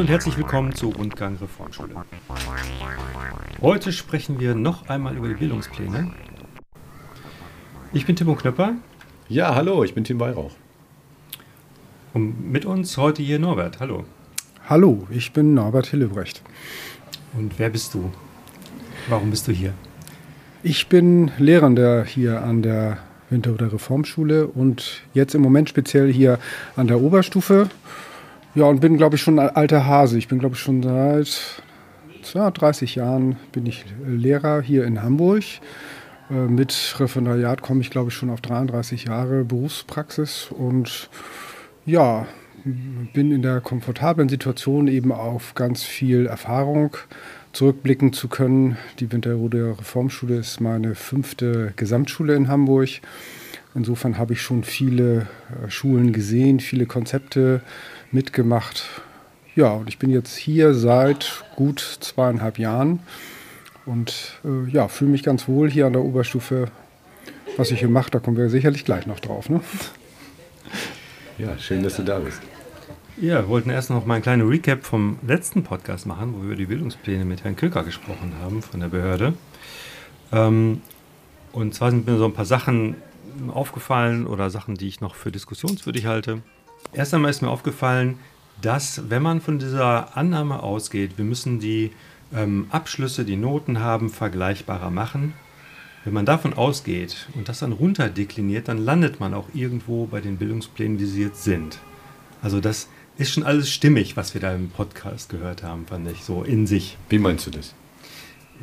Hallo und herzlich willkommen zu Rundgang Reformschule. Heute sprechen wir noch einmal über die Bildungspläne. Ich bin Timo Knöpper. Ja, hallo, ich bin Tim Weihrauch. Und mit uns heute hier Norbert. Hallo. Hallo, ich bin Norbert Hillebrecht. Und wer bist du? Warum bist du hier? Ich bin Lehrender hier an der Winterhuder Reformschule und jetzt im Moment speziell hier an der Oberstufe. Ja, und bin, glaube ich, schon ein alter Hase. Ich bin, glaube ich, schon seit ja, 30 Jahren bin ich Lehrer hier in Hamburg. Äh, mit Referendariat komme ich, glaube ich, schon auf 33 Jahre Berufspraxis und ja, bin in der komfortablen Situation eben auf ganz viel Erfahrung zurückblicken zu können. Die Winterrode Reformschule ist meine fünfte Gesamtschule in Hamburg. Insofern habe ich schon viele äh, Schulen gesehen, viele Konzepte mitgemacht. Ja, und ich bin jetzt hier seit gut zweieinhalb Jahren und äh, ja, fühle mich ganz wohl hier an der Oberstufe. Was ich hier mache, da kommen wir sicherlich gleich noch drauf. Ne? Ja, schön, dass du da bist. Ja, wir wollten erst noch mal ein kleines Recap vom letzten Podcast machen, wo wir über die Bildungspläne mit Herrn Köker gesprochen haben von der Behörde. Ähm, und zwar sind mir so ein paar Sachen aufgefallen oder Sachen, die ich noch für diskussionswürdig halte. Erst einmal ist mir aufgefallen, dass wenn man von dieser Annahme ausgeht, wir müssen die ähm, Abschlüsse, die Noten haben, vergleichbarer machen. Wenn man davon ausgeht und das dann runterdekliniert, dann landet man auch irgendwo bei den Bildungsplänen, wie sie jetzt sind. Also das ist schon alles stimmig, was wir da im Podcast gehört haben, fand ich, so in sich. Wie meinst du das?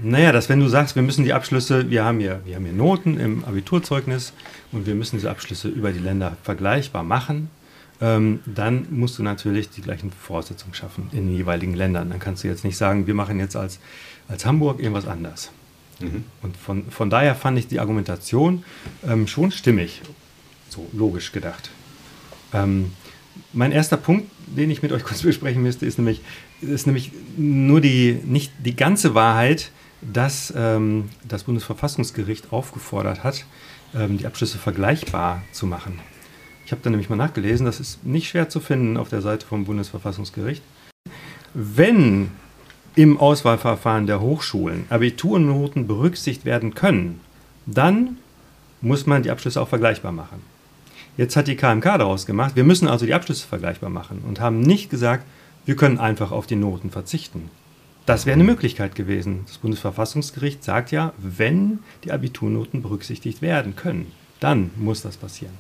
Naja, dass wenn du sagst, wir müssen die Abschlüsse, wir haben hier, wir haben hier Noten im Abiturzeugnis und wir müssen diese Abschlüsse über die Länder vergleichbar machen, ähm, dann musst du natürlich die gleichen Voraussetzungen schaffen in den jeweiligen Ländern. Dann kannst du jetzt nicht sagen, wir machen jetzt als, als Hamburg irgendwas anders. Mhm. Und von, von daher fand ich die Argumentation ähm, schon stimmig, so logisch gedacht. Ähm, mein erster Punkt, den ich mit euch kurz besprechen müsste, ist nämlich, ist nämlich nur die, nicht die ganze Wahrheit, dass ähm, das Bundesverfassungsgericht aufgefordert hat, ähm, die Abschlüsse vergleichbar zu machen. Ich habe da nämlich mal nachgelesen, das ist nicht schwer zu finden auf der Seite vom Bundesverfassungsgericht. Wenn im Auswahlverfahren der Hochschulen Abiturnoten berücksichtigt werden können, dann muss man die Abschlüsse auch vergleichbar machen. Jetzt hat die KMK daraus gemacht, wir müssen also die Abschlüsse vergleichbar machen und haben nicht gesagt, wir können einfach auf die Noten verzichten. Das wäre eine Möglichkeit gewesen. Das Bundesverfassungsgericht sagt ja, wenn die Abiturnoten berücksichtigt werden können, dann muss das passieren.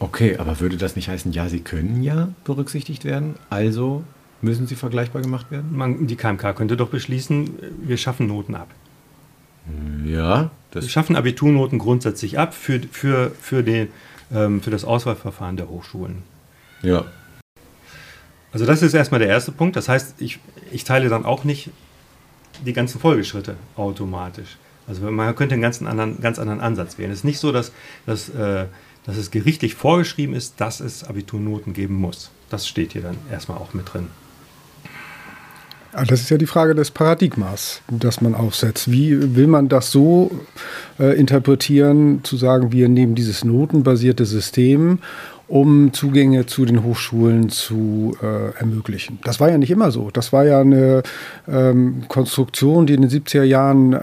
Okay, aber würde das nicht heißen, ja, sie können ja berücksichtigt werden, also müssen sie vergleichbar gemacht werden? Man, die KMK könnte doch beschließen, wir schaffen Noten ab. Ja. Das wir schaffen Abiturnoten grundsätzlich ab für, für, für, den, ähm, für das Auswahlverfahren der Hochschulen. Ja. Also das ist erstmal der erste Punkt. Das heißt, ich, ich teile dann auch nicht die ganzen Folgeschritte automatisch. Also man könnte einen ganz anderen, ganz anderen Ansatz wählen. Es ist nicht so, dass, dass, äh, dass es gerichtlich vorgeschrieben ist, dass es Abiturnoten geben muss. Das steht hier dann erstmal auch mit drin. Ah, das ist ja die Frage des Paradigmas, das man aufsetzt. Wie will man das so äh, interpretieren, zu sagen, wir nehmen dieses notenbasierte System um Zugänge zu den Hochschulen zu äh, ermöglichen. Das war ja nicht immer so. Das war ja eine ähm, Konstruktion, die in den 70er Jahren äh,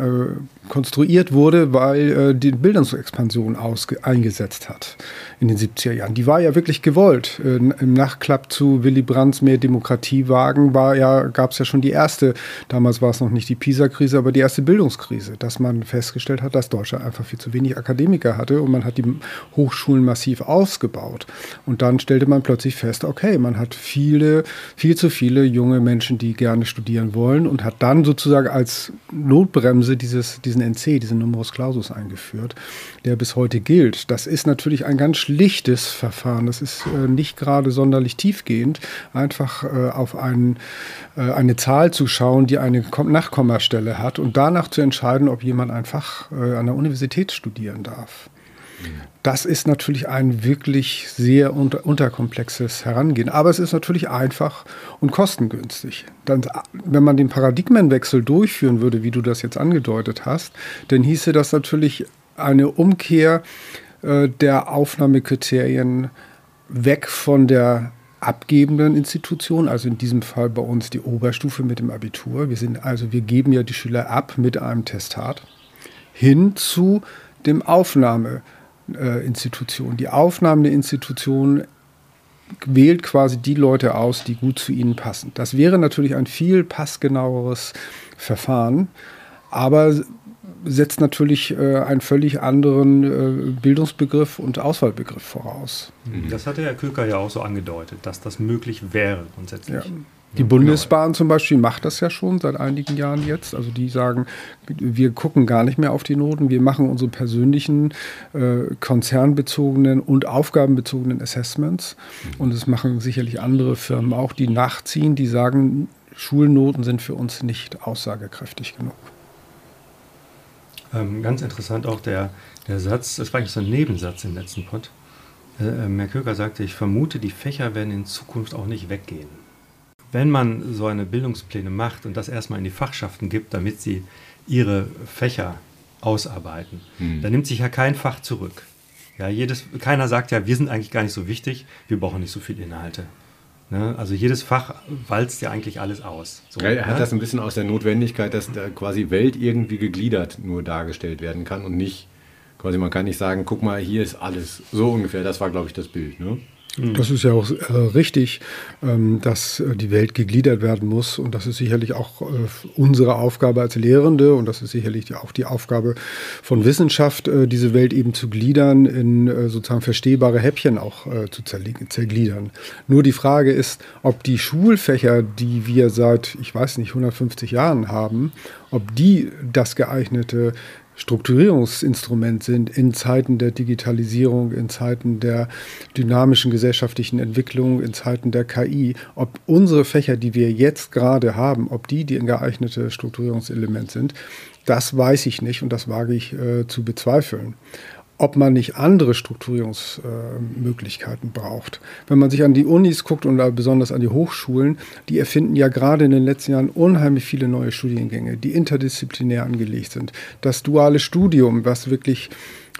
konstruiert wurde, weil äh, die Bildungsexpansion eingesetzt hat in den 70er Jahren. Die war ja wirklich gewollt. Äh, Im Nachklapp zu Willy Brandts Mehr Demokratie wagen ja, gab es ja schon die erste, damals war es noch nicht die PISA-Krise, aber die erste Bildungskrise, dass man festgestellt hat, dass Deutschland einfach viel zu wenig Akademiker hatte und man hat die Hochschulen massiv ausgebaut. Und dann stellte man plötzlich fest, okay, man hat viele, viel zu viele junge Menschen, die gerne studieren wollen und hat dann sozusagen als Notbremse dieses, diesen NC, diesen Numerus Clausus eingeführt, der bis heute gilt. Das ist natürlich ein ganz schlichtes Verfahren. Das ist äh, nicht gerade sonderlich tiefgehend, einfach äh, auf einen, äh, eine Zahl zu schauen, die eine Nachkommastelle hat und danach zu entscheiden, ob jemand einfach äh, an der Universität studieren darf. Das ist natürlich ein wirklich sehr unter, unterkomplexes Herangehen. Aber es ist natürlich einfach und kostengünstig. Dann, wenn man den Paradigmenwechsel durchführen würde, wie du das jetzt angedeutet hast, dann hieße das natürlich eine Umkehr äh, der Aufnahmekriterien weg von der abgebenden Institution, also in diesem Fall bei uns die Oberstufe mit dem Abitur. Wir sind also, wir geben ja die Schüler ab mit einem Testat hin zu dem Aufnahmeinstitution. Die aufnahmende Institution wählt quasi die Leute aus, die gut zu ihnen passen. Das wäre natürlich ein viel passgenaueres Verfahren, aber setzt natürlich äh, einen völlig anderen äh, Bildungsbegriff und Auswahlbegriff voraus. Mhm. Das hatte Herr Köker ja auch so angedeutet, dass das möglich wäre grundsätzlich. Ja. Die ja, Bundesbahn genau. zum Beispiel macht das ja schon seit einigen Jahren jetzt. Also die sagen, wir gucken gar nicht mehr auf die Noten, wir machen unsere persönlichen äh, konzernbezogenen und aufgabenbezogenen Assessments. Mhm. Und das machen sicherlich andere Firmen auch, die nachziehen, die sagen, Schulnoten sind für uns nicht aussagekräftig genug. Ähm, ganz interessant auch der, der Satz, das war eigentlich so ein Nebensatz im letzten Pod. Äh, äh, Merköker sagte, ich vermute, die Fächer werden in Zukunft auch nicht weggehen. Wenn man so eine Bildungspläne macht und das erstmal in die Fachschaften gibt, damit sie ihre Fächer ausarbeiten, hm. dann nimmt sich ja kein Fach zurück. Ja, jedes, keiner sagt ja, wir sind eigentlich gar nicht so wichtig, wir brauchen nicht so viele Inhalte. Ne? Also jedes Fach walzt ja eigentlich alles aus. So, ja, er hat ne? das ein bisschen aus der Notwendigkeit, dass da quasi Welt irgendwie gegliedert nur dargestellt werden kann und nicht, quasi man kann nicht sagen, guck mal, hier ist alles. So ungefähr, das war, glaube ich, das Bild. Ne? Mhm. Das ist ja auch äh, richtig, ähm, dass äh, die Welt gegliedert werden muss. Und das ist sicherlich auch äh, unsere Aufgabe als Lehrende. Und das ist sicherlich auch die Aufgabe von Wissenschaft, äh, diese Welt eben zu gliedern, in äh, sozusagen verstehbare Häppchen auch äh, zu zergliedern. Nur die Frage ist, ob die Schulfächer, die wir seit, ich weiß nicht, 150 Jahren haben, ob die das geeignete Strukturierungsinstrument sind in Zeiten der Digitalisierung, in Zeiten der dynamischen gesellschaftlichen Entwicklung, in Zeiten der KI, ob unsere Fächer, die wir jetzt gerade haben, ob die die geeignete Strukturierungselement sind, das weiß ich nicht und das wage ich äh, zu bezweifeln ob man nicht andere Strukturierungsmöglichkeiten äh, braucht. Wenn man sich an die Unis guckt und besonders an die Hochschulen, die erfinden ja gerade in den letzten Jahren unheimlich viele neue Studiengänge, die interdisziplinär angelegt sind. Das duale Studium, was wirklich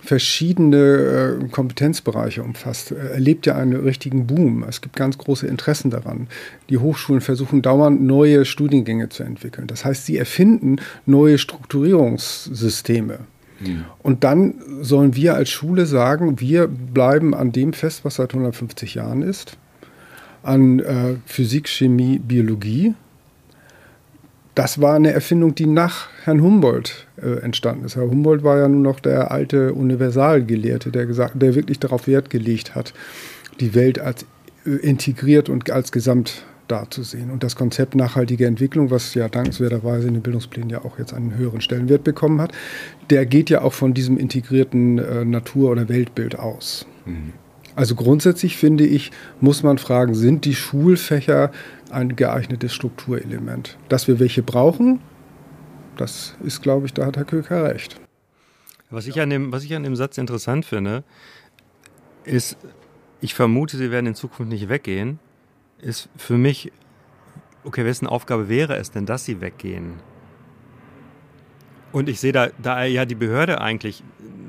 verschiedene äh, Kompetenzbereiche umfasst, äh, erlebt ja einen richtigen Boom. Es gibt ganz große Interessen daran. Die Hochschulen versuchen dauernd neue Studiengänge zu entwickeln. Das heißt, sie erfinden neue Strukturierungssysteme. Und dann sollen wir als Schule sagen, wir bleiben an dem fest, was seit 150 Jahren ist, an äh, Physik, Chemie, Biologie. Das war eine Erfindung, die nach Herrn Humboldt äh, entstanden ist. Herr Humboldt war ja nun noch der alte Universalgelehrte, der, gesagt, der wirklich darauf Wert gelegt hat, die Welt als äh, integriert und als Gesamt darzusehen. Und das Konzept nachhaltige Entwicklung, was ja dankenswerterweise in den Bildungsplänen ja auch jetzt einen höheren Stellenwert bekommen hat, der geht ja auch von diesem integrierten äh, Natur- oder Weltbild aus. Mhm. Also grundsätzlich finde ich, muss man fragen, sind die Schulfächer ein geeignetes Strukturelement? Dass wir welche brauchen, das ist, glaube ich, da hat Herr Köker recht. Was ich an dem, was ich an dem Satz interessant finde, ist, ich vermute, sie werden in Zukunft nicht weggehen ist für mich, okay, wessen Aufgabe wäre es denn, dass sie weggehen? Und ich sehe da, da ja die Behörde eigentlich,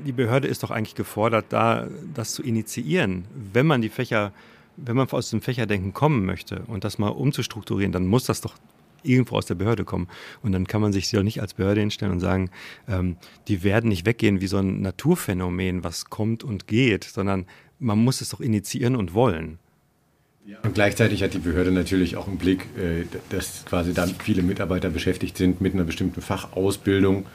die Behörde ist doch eigentlich gefordert, da das zu initiieren. Wenn man die Fächer, wenn man aus dem Fächerdenken kommen möchte und das mal umzustrukturieren, dann muss das doch irgendwo aus der Behörde kommen. Und dann kann man sich ja nicht als Behörde hinstellen und sagen, ähm, die werden nicht weggehen wie so ein Naturphänomen, was kommt und geht, sondern man muss es doch initiieren und wollen. Und gleichzeitig hat die Behörde natürlich auch im Blick, äh, dass quasi dann viele Mitarbeiter beschäftigt sind mit einer bestimmten Fachausbildung,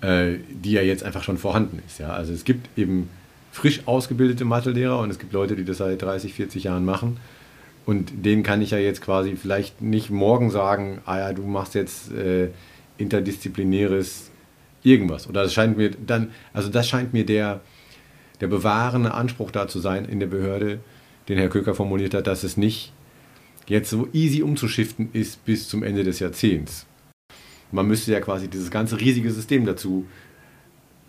äh, die ja jetzt einfach schon vorhanden ist. Also es gibt eben frisch ausgebildete Mathelehrer und es gibt Leute, die das seit 30, 40 Jahren machen. Und denen kann ich ja jetzt quasi vielleicht nicht morgen sagen, ah ja, du machst jetzt äh, interdisziplinäres irgendwas. Oder das scheint mir dann, also das scheint mir der, der bewahrende Anspruch da zu sein in der Behörde, den Herr Köker formuliert hat, dass es nicht jetzt so easy umzuschiften ist bis zum Ende des Jahrzehnts. Man müsste ja quasi dieses ganze riesige System dazu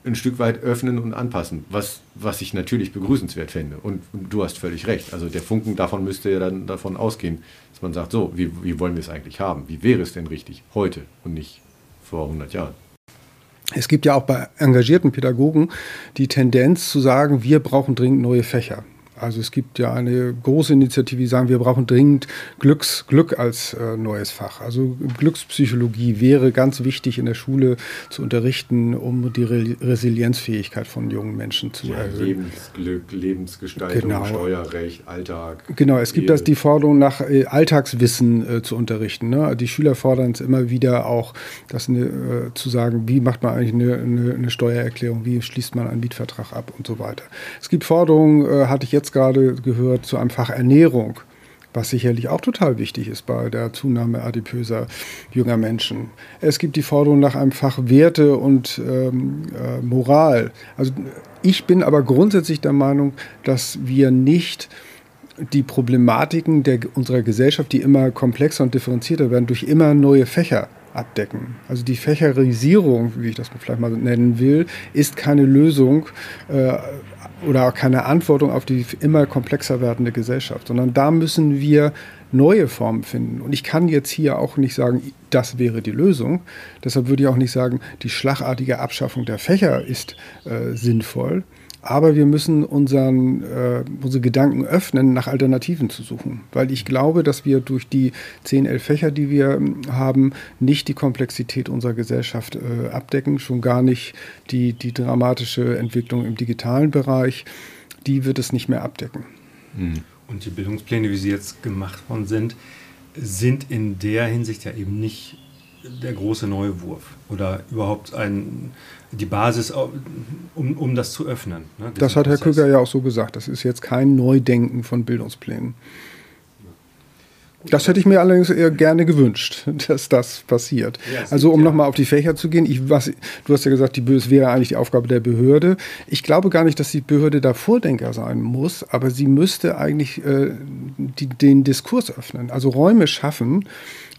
ein Stück weit öffnen und anpassen, was, was ich natürlich begrüßenswert fände. Und, du hast völlig recht. Also der Funken davon müsste ja dann davon ausgehen, dass man sagt, so, wie, wie wollen wir es eigentlich haben? Wie wäre es denn richtig heute und nicht vor 100 Jahren? Es gibt ja auch bei engagierten Pädagogen die Tendenz zu sagen, wir brauchen dringend neue Fächer. Also es gibt ja eine große Initiative, die sagen, wir brauchen dringend Glücks, Glück als äh, neues Fach. Also Glückspsychologie wäre ganz wichtig in der Schule zu unterrichten, um die Re Resilienzfähigkeit von jungen Menschen zu ja, erhöhen. Lebensglück, Lebensgestaltung, genau. Steuerrecht, Alltag. Genau, es gibt das die Forderung nach äh, Alltagswissen äh, zu unterrichten. Ne? Die Schüler fordern es immer wieder auch, das eine, äh, zu sagen, wie macht man eigentlich eine, eine, eine, Steuererklärung, wie schließt man einen Mietvertrag ab und so weiter. Es gibt Forderungen, äh, hatte ich jetzt gerade gehört, zu einem Fach Ernährung was sicherlich auch total wichtig ist bei der Zunahme adipöser junger Menschen. Es gibt die Forderung nach einem Fach Werte und ähm, äh, Moral. Also ich bin aber grundsätzlich der Meinung, dass wir nicht die Problematiken der, unserer Gesellschaft, die immer komplexer und differenzierter werden, durch immer neue Fächer abdecken. Also die Fächerisierung, wie ich das vielleicht mal nennen will, ist keine Lösung äh, oder auch keine Antwortung auf die immer komplexer werdende Gesellschaft, sondern da müssen wir neue Formen finden. Und ich kann jetzt hier auch nicht sagen, das wäre die Lösung. Deshalb würde ich auch nicht sagen, die schlagartige Abschaffung der Fächer ist äh, sinnvoll, aber wir müssen unseren, äh, unsere Gedanken öffnen, nach Alternativen zu suchen. Weil ich glaube, dass wir durch die 10, 11 Fächer, die wir ähm, haben, nicht die Komplexität unserer Gesellschaft äh, abdecken, schon gar nicht die, die dramatische Entwicklung im digitalen Bereich. Die wird es nicht mehr abdecken. Mhm. Und die Bildungspläne, wie sie jetzt gemacht worden sind, sind in der Hinsicht ja eben nicht der große neue Wurf oder überhaupt ein, die Basis, um, um das zu öffnen. Ne, das hat Herr Köger ja auch so gesagt. Das ist jetzt kein Neudenken von Bildungsplänen. Das hätte ich mir allerdings eher gerne gewünscht, dass das passiert. Ja, also um ja. nochmal auf die Fächer zu gehen, ich, was, du hast ja gesagt, die, es wäre eigentlich die Aufgabe der Behörde. Ich glaube gar nicht, dass die Behörde da Vordenker sein muss, aber sie müsste eigentlich äh, die, den Diskurs öffnen, also Räume schaffen,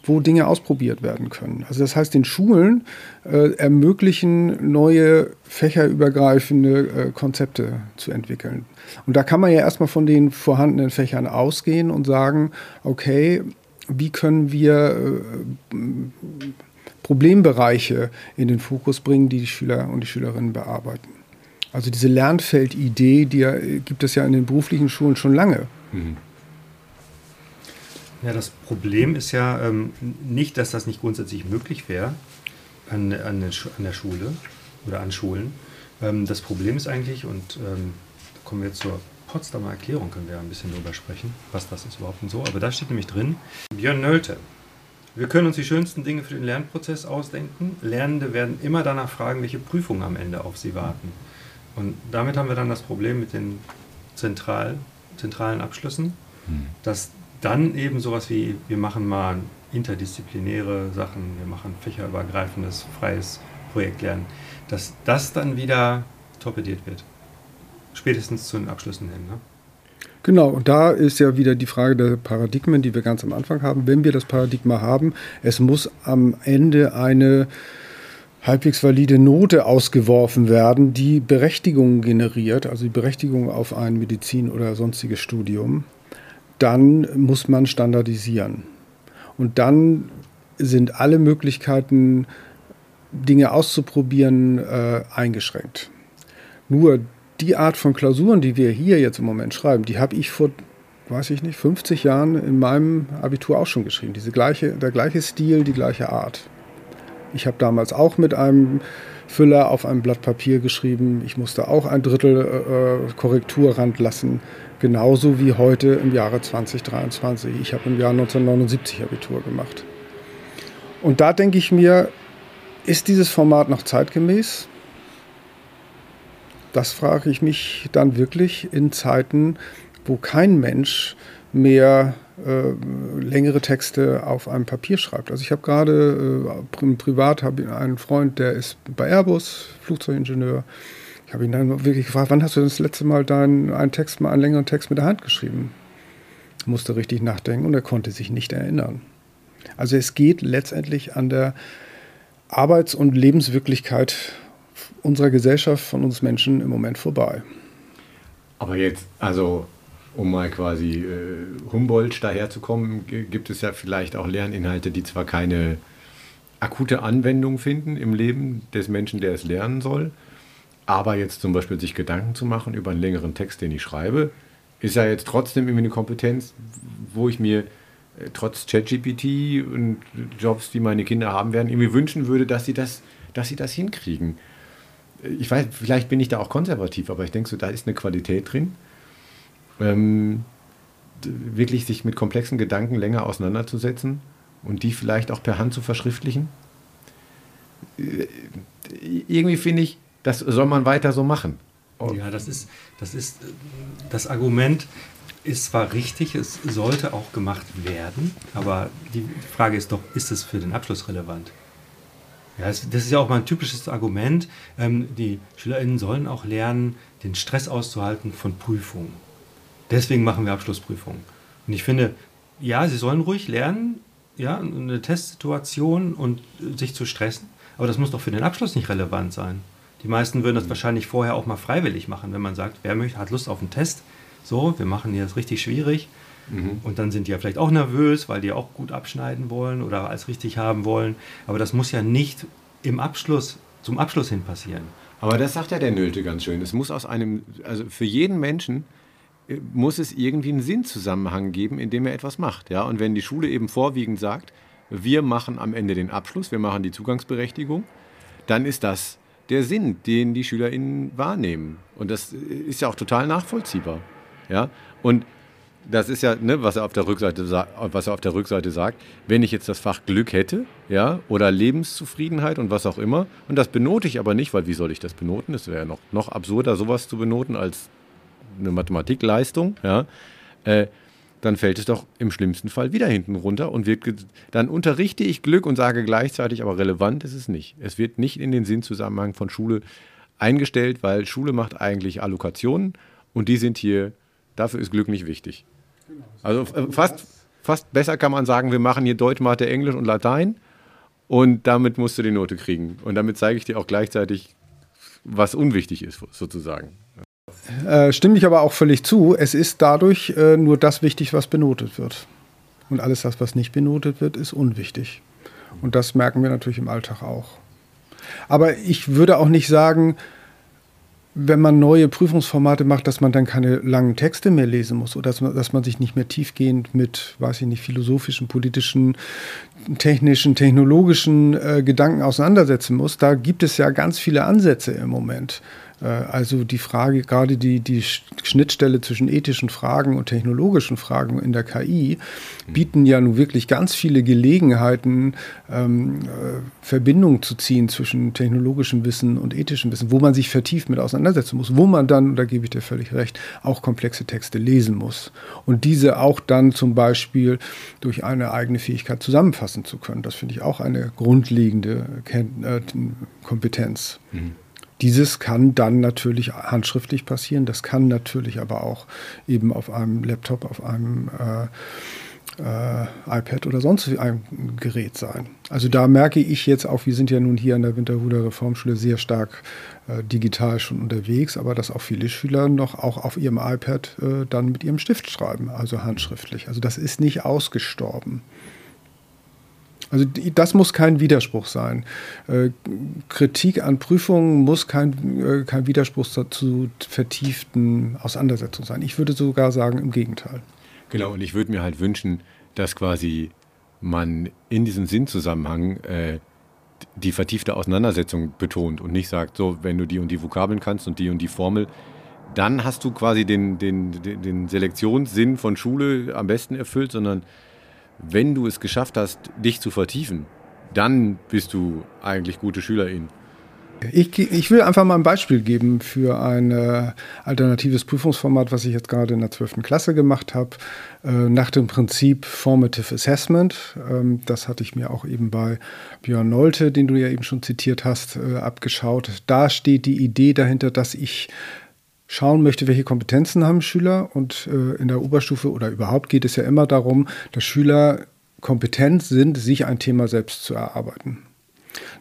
wo Dinge ausprobiert werden können. Also das heißt, den Schulen äh, ermöglichen, neue fächerübergreifende äh, Konzepte zu entwickeln. Und da kann man ja erstmal von den vorhandenen Fächern ausgehen und sagen, okay, wie können wir äh, Problembereiche in den Fokus bringen, die die Schüler und die Schülerinnen bearbeiten. Also diese Lernfeldidee, die ja, gibt es ja in den beruflichen Schulen schon lange. Mhm. Ja, das Problem ist ja ähm, nicht, dass das nicht grundsätzlich möglich wäre an, an, an, der Schule oder an Schulen. Ähm, das Problem ist eigentlich, und ähm, da kommen wir jetzt zur Potsdamer Erklärung, können wir ein bisschen drüber sprechen, was das ist überhaupt und so. Aber da steht nämlich drin, Björn Nölte. Wir können uns die schönsten Dinge für den Lernprozess ausdenken. Lernende werden immer danach fragen, welche Prüfungen am Ende auf sie warten. Und damit haben wir dann das Problem mit den zentral, zentralen Abschlüssen, hm. dass dann eben sowas wie, wir machen mal interdisziplinäre Sachen, wir machen fächerübergreifendes, freies Projektlernen, dass das dann wieder torpediert wird. Spätestens zu den Abschlüssen hin. Ne? Genau, und da ist ja wieder die Frage der Paradigmen, die wir ganz am Anfang haben. Wenn wir das Paradigma haben, es muss am Ende eine halbwegs valide Note ausgeworfen werden, die Berechtigung generiert, also die Berechtigung auf ein Medizin- oder sonstiges Studium dann muss man standardisieren. Und dann sind alle Möglichkeiten, Dinge auszuprobieren, äh, eingeschränkt. Nur die Art von Klausuren, die wir hier jetzt im Moment schreiben, die habe ich vor, weiß ich nicht, 50 Jahren in meinem Abitur auch schon geschrieben. Diese gleiche, der gleiche Stil, die gleiche Art. Ich habe damals auch mit einem Füller auf einem Blatt Papier geschrieben. Ich musste auch ein Drittel äh, Korrekturrand lassen. Genauso wie heute im Jahre 2023. Ich habe im Jahr 1979 Abitur gemacht. Und da denke ich mir, ist dieses Format noch zeitgemäß? Das frage ich mich dann wirklich in Zeiten, wo kein Mensch mehr äh, längere Texte auf einem Papier schreibt. Also ich habe gerade äh, privat habe einen Freund, der ist bei Airbus Flugzeugingenieur ich habe ihn dann wirklich gefragt, wann hast du das letzte Mal deinen einen Text, mal einen längeren Text mit der Hand geschrieben? Musste richtig nachdenken und er konnte sich nicht erinnern. Also es geht letztendlich an der Arbeits- und Lebenswirklichkeit unserer Gesellschaft, von uns Menschen im Moment vorbei. Aber jetzt, also um mal quasi äh, Humboldt daherzukommen, gibt es ja vielleicht auch Lerninhalte, die zwar keine akute Anwendung finden im Leben des Menschen, der es lernen soll, aber jetzt zum Beispiel sich Gedanken zu machen über einen längeren Text, den ich schreibe, ist ja jetzt trotzdem irgendwie eine Kompetenz, wo ich mir äh, trotz ChatGPT und Jobs, die meine Kinder haben werden, irgendwie wünschen würde, dass sie das, dass sie das hinkriegen. Ich weiß, vielleicht bin ich da auch konservativ, aber ich denke so, da ist eine Qualität drin. Ähm, wirklich sich mit komplexen Gedanken länger auseinanderzusetzen und die vielleicht auch per Hand zu verschriftlichen. Äh, irgendwie finde ich, das soll man weiter so machen. Ja, das ist, das ist das Argument ist zwar richtig, es sollte auch gemacht werden, aber die Frage ist doch, ist es für den Abschluss relevant? Ja, das, ist ja auch mal ein typisches Argument. Ähm, die SchülerInnen sollen auch lernen, den Stress auszuhalten von Prüfungen. Deswegen machen wir Abschlussprüfungen. Und ich finde, ja, sie sollen ruhig lernen, ja, eine Testsituation und sich zu stressen, aber das muss doch für den Abschluss nicht relevant sein. Die meisten würden das wahrscheinlich vorher auch mal freiwillig machen, wenn man sagt, wer möchte, hat Lust auf einen Test. So, wir machen hier das richtig schwierig. Mhm. Und dann sind die ja vielleicht auch nervös, weil die auch gut abschneiden wollen oder als richtig haben wollen. Aber das muss ja nicht im Abschluss, zum Abschluss hin passieren. Aber das sagt ja der Nölte ganz schön. Es muss aus einem, also für jeden Menschen äh, muss es irgendwie einen Sinnzusammenhang geben, in dem er etwas macht. Ja? Und wenn die Schule eben vorwiegend sagt, wir machen am Ende den Abschluss, wir machen die Zugangsberechtigung, dann ist das der Sinn, den die SchülerInnen wahrnehmen. Und das ist ja auch total nachvollziehbar. Ja? Und das ist ja, ne, was er auf der Rückseite was er auf der Rückseite sagt, wenn ich jetzt das Fach Glück hätte, ja, oder Lebenszufriedenheit und was auch immer, und das benote ich aber nicht, weil wie soll ich das benoten? Es wäre ja noch, noch absurder, sowas zu benoten als eine Mathematikleistung, ja, äh, dann fällt es doch im schlimmsten Fall wieder hinten runter und wird dann unterrichte ich Glück und sage gleichzeitig, aber relevant ist es nicht. Es wird nicht in den Sinnzusammenhang von Schule eingestellt, weil Schule macht eigentlich Allokationen und die sind hier, dafür ist Glück nicht wichtig. Also äh, fast, fast besser kann man sagen, wir machen hier Deutsch, Mathe, Englisch und Latein und damit musst du die Note kriegen. Und damit zeige ich dir auch gleichzeitig, was unwichtig ist, sozusagen. Äh, stimme ich aber auch völlig zu. Es ist dadurch äh, nur das wichtig, was benotet wird. Und alles das, was nicht benotet wird, ist unwichtig. Und das merken wir natürlich im Alltag auch. Aber ich würde auch nicht sagen, wenn man neue Prüfungsformate macht, dass man dann keine langen Texte mehr lesen muss oder dass man, dass man sich nicht mehr tiefgehend mit, weiß ich nicht, philosophischen, politischen, technischen, technologischen äh, Gedanken auseinandersetzen muss. Da gibt es ja ganz viele Ansätze im Moment. Äh, also die Frage, gerade die, die Schnittstelle zwischen ethischen Fragen und technologischen Fragen in der KI bieten ja nun wirklich ganz viele Gelegenheiten, ähm, äh, Verbindungen zu ziehen zwischen technologischem Wissen und ethischem Wissen, wo man sich vertieft mit auseinandersetzen muss, wo man dann, da gebe ich dir völlig recht, auch komplexe Texte lesen muss. Und diese auch dann zum Beispiel durch eine eigene Fähigkeit zusammenfassen zu können. Das finde ich auch eine grundlegende äh, Kompetenz. Mhm. Dieses kann dann natürlich handschriftlich passieren, das kann natürlich aber auch eben auf einem Laptop, auf einem äh, äh, iPad oder sonst ein Gerät sein. Also da merke ich jetzt auch, wir sind ja nun hier an der Winterhuder Reformschule sehr stark äh, digital schon unterwegs, aber dass auch viele Schüler noch auch auf ihrem iPad äh, dann mit ihrem Stift schreiben, also handschriftlich. Also das ist nicht ausgestorben. Also das muss kein Widerspruch sein. Äh, Kritik an Prüfungen muss kein, äh, kein Widerspruch zu vertieften Auseinandersetzungen sein. Ich würde sogar sagen, im Gegenteil. Genau, und ich würde mir halt wünschen, dass quasi man in diesem Sinnzusammenhang äh, die vertiefte Auseinandersetzung betont und nicht sagt, so, wenn du die und die Vokabeln kannst und die und die Formel, dann hast du quasi den, den, den Selektionssinn von Schule am besten erfüllt, sondern wenn du es geschafft hast, dich zu vertiefen, dann bist du eigentlich gute Schülerin. Ich, ich, will einfach mal ein Beispiel geben für ein äh, alternatives Prüfungsformat, was ich jetzt gerade in der 12. Klasse gemacht habe, äh, nach dem Prinzip Formative Assessment. Ähm, das hatte ich mir auch eben bei Björn Nolte, den du ja eben schon zitiert hast, äh, abgeschaut. Da steht die Idee dahinter, dass ich schauen möchte, welche Kompetenzen haben Schüler. Und äh, in der Oberstufe oder überhaupt geht es ja immer darum, dass Schüler kompetent sind, sich ein Thema selbst zu erarbeiten.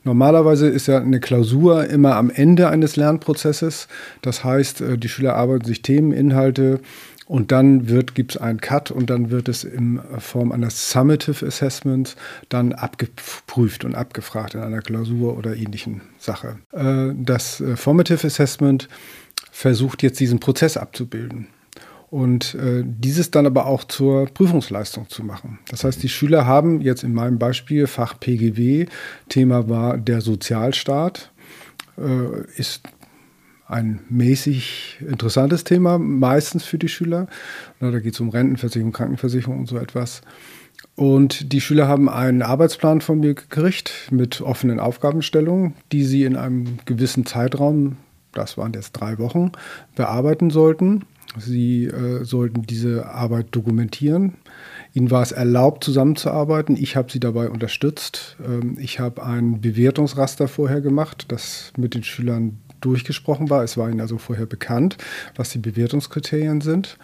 Normalerweise ist ja eine Klausur immer am Ende eines Lernprozesses. Das heißt, äh, die Schüler arbeiten sich Themen, Inhalte und dann gibt es einen Cut und dann wird es in Form eines Summative Assessments dann abgeprüft und abgefragt in einer Klausur oder ähnlichen Sache. Äh, das äh, Formative Assessment versucht jetzt diesen Prozess abzubilden. und äh, dieses dann aber auch zur Prüfungsleistung zu machen. Das heißt, die Schüler haben jetzt in meinem Beispiel Fach PGW, Thema war der Sozialstaat, äh, ist ein mäßig interessantes Thema, meistens für die Schüler. Na, da geht es um Rentenversicherung, Krankenversicherung und so etwas. Und die Schüler haben einen Arbeitsplan von mir gekriegt mit offenen Aufgabenstellungen, die sie in einem gewissen Zeitraum, das waren jetzt drei Wochen, bearbeiten sollten. Sie äh, sollten diese Arbeit dokumentieren. Ihnen war es erlaubt, zusammenzuarbeiten. Ich habe sie dabei unterstützt. Ähm, ich habe ein Bewertungsraster vorher gemacht, das mit den Schülern durchgesprochen war. Es war ihnen also vorher bekannt, was die Bewertungskriterien sind.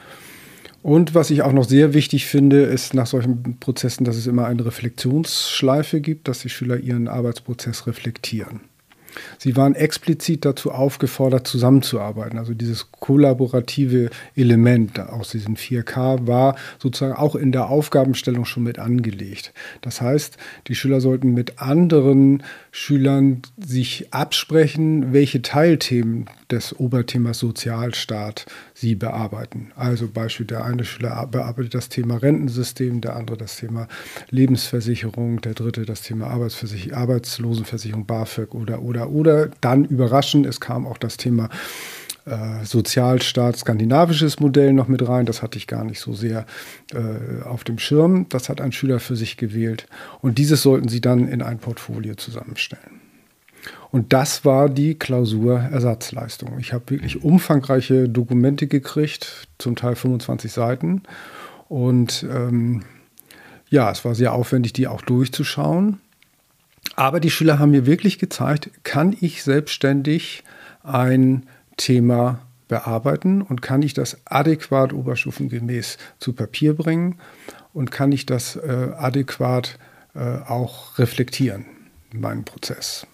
Und was ich auch noch sehr wichtig finde, ist nach solchen Prozessen, dass es immer eine Reflexionsschleife gibt, dass die Schüler ihren Arbeitsprozess reflektieren. Sie waren explizit dazu aufgefordert, zusammenzuarbeiten. Also dieses kollaborative Element aus diesen 4K war sozusagen auch in der Aufgabenstellung schon mit angelegt. Das heißt, die Schüler sollten mit anderen Schülern sich absprechen, welche Teilthemen des Oberthemas Sozialstaat sie bearbeiten. Also Beispiel, der eine Schüler bearbeitet das Thema Rentensystem, der andere das Thema Lebensversicherung, der dritte das Thema Arbeitslosenversicherung, BAföG oder, oder, oder. Dann überraschend, es kam auch das Thema äh, Sozialstaat, skandinavisches Modell noch mit rein. Das hatte ich gar nicht so sehr äh, auf dem Schirm. Das hat ein Schüler für sich gewählt. Und dieses sollten Sie dann in ein Portfolio zusammenstellen. Und das war die Klausurersatzleistung. Ich habe wirklich umfangreiche Dokumente gekriegt, zum Teil 25 Seiten. Und ähm, ja, es war sehr aufwendig, die auch durchzuschauen. Aber die Schüler haben mir wirklich gezeigt, kann ich selbstständig ein Thema bearbeiten und kann ich das adäquat oberstufengemäß zu Papier bringen und kann ich das äh, adäquat äh, auch reflektieren in meinem Prozess.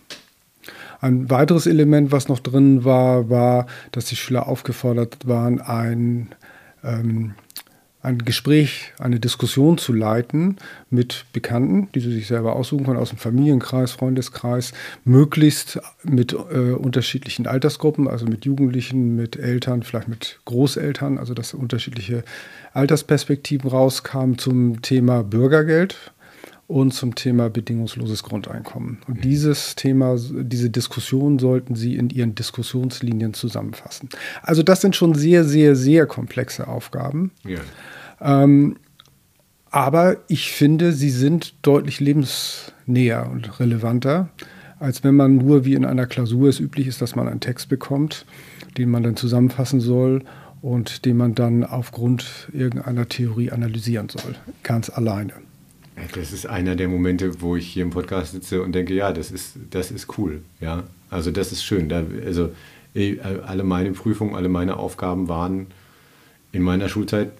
Ein weiteres Element, was noch drin war, war, dass die Schüler aufgefordert waren, ein ähm, ein Gespräch, eine Diskussion zu leiten mit Bekannten, die sie sich selber aussuchen können, aus dem Familienkreis, Freundeskreis, möglichst mit äh, unterschiedlichen Altersgruppen, also mit Jugendlichen, mit Eltern, vielleicht mit Großeltern, also dass unterschiedliche Altersperspektiven rauskamen zum Thema Bürgergeld und zum Thema bedingungsloses Grundeinkommen. Und dieses Thema, diese Diskussion sollten Sie in Ihren Diskussionslinien zusammenfassen. Also das sind schon sehr, sehr, sehr komplexe Aufgaben. Ja. Ähm, aber ich finde, sie sind deutlich lebensnäher und relevanter, als wenn man nur wie in einer Klausur es üblich ist, dass man einen Text bekommt, den man dann zusammenfassen soll und den man dann aufgrund irgendeiner Theorie analysieren soll, ganz alleine. Das ist einer der Momente, wo ich hier im Podcast sitze und denke, ja, das ist, das ist cool. Ja? Also das ist schön. Da, also alle meine Prüfungen, alle meine Aufgaben waren in meiner Schulzeit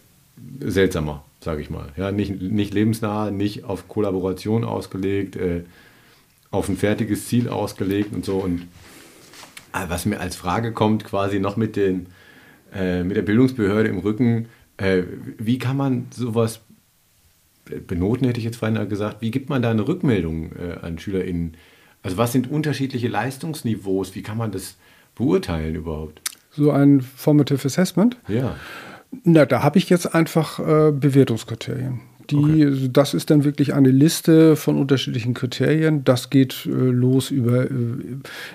seltsamer, sage ich mal. Ja, nicht, nicht lebensnah, nicht auf Kollaboration ausgelegt, äh, auf ein fertiges Ziel ausgelegt und so. Und äh, was mir als Frage kommt, quasi noch mit, den, äh, mit der Bildungsbehörde im Rücken, äh, wie kann man sowas benoten, hätte ich jetzt vorhin gesagt, wie gibt man da eine Rückmeldung äh, an SchülerInnen? Also was sind unterschiedliche Leistungsniveaus? Wie kann man das beurteilen überhaupt? So ein Formative Assessment? Ja. Na, da habe ich jetzt einfach äh, Bewertungskriterien. Die, okay. Das ist dann wirklich eine Liste von unterschiedlichen Kriterien. Das geht äh, los über äh,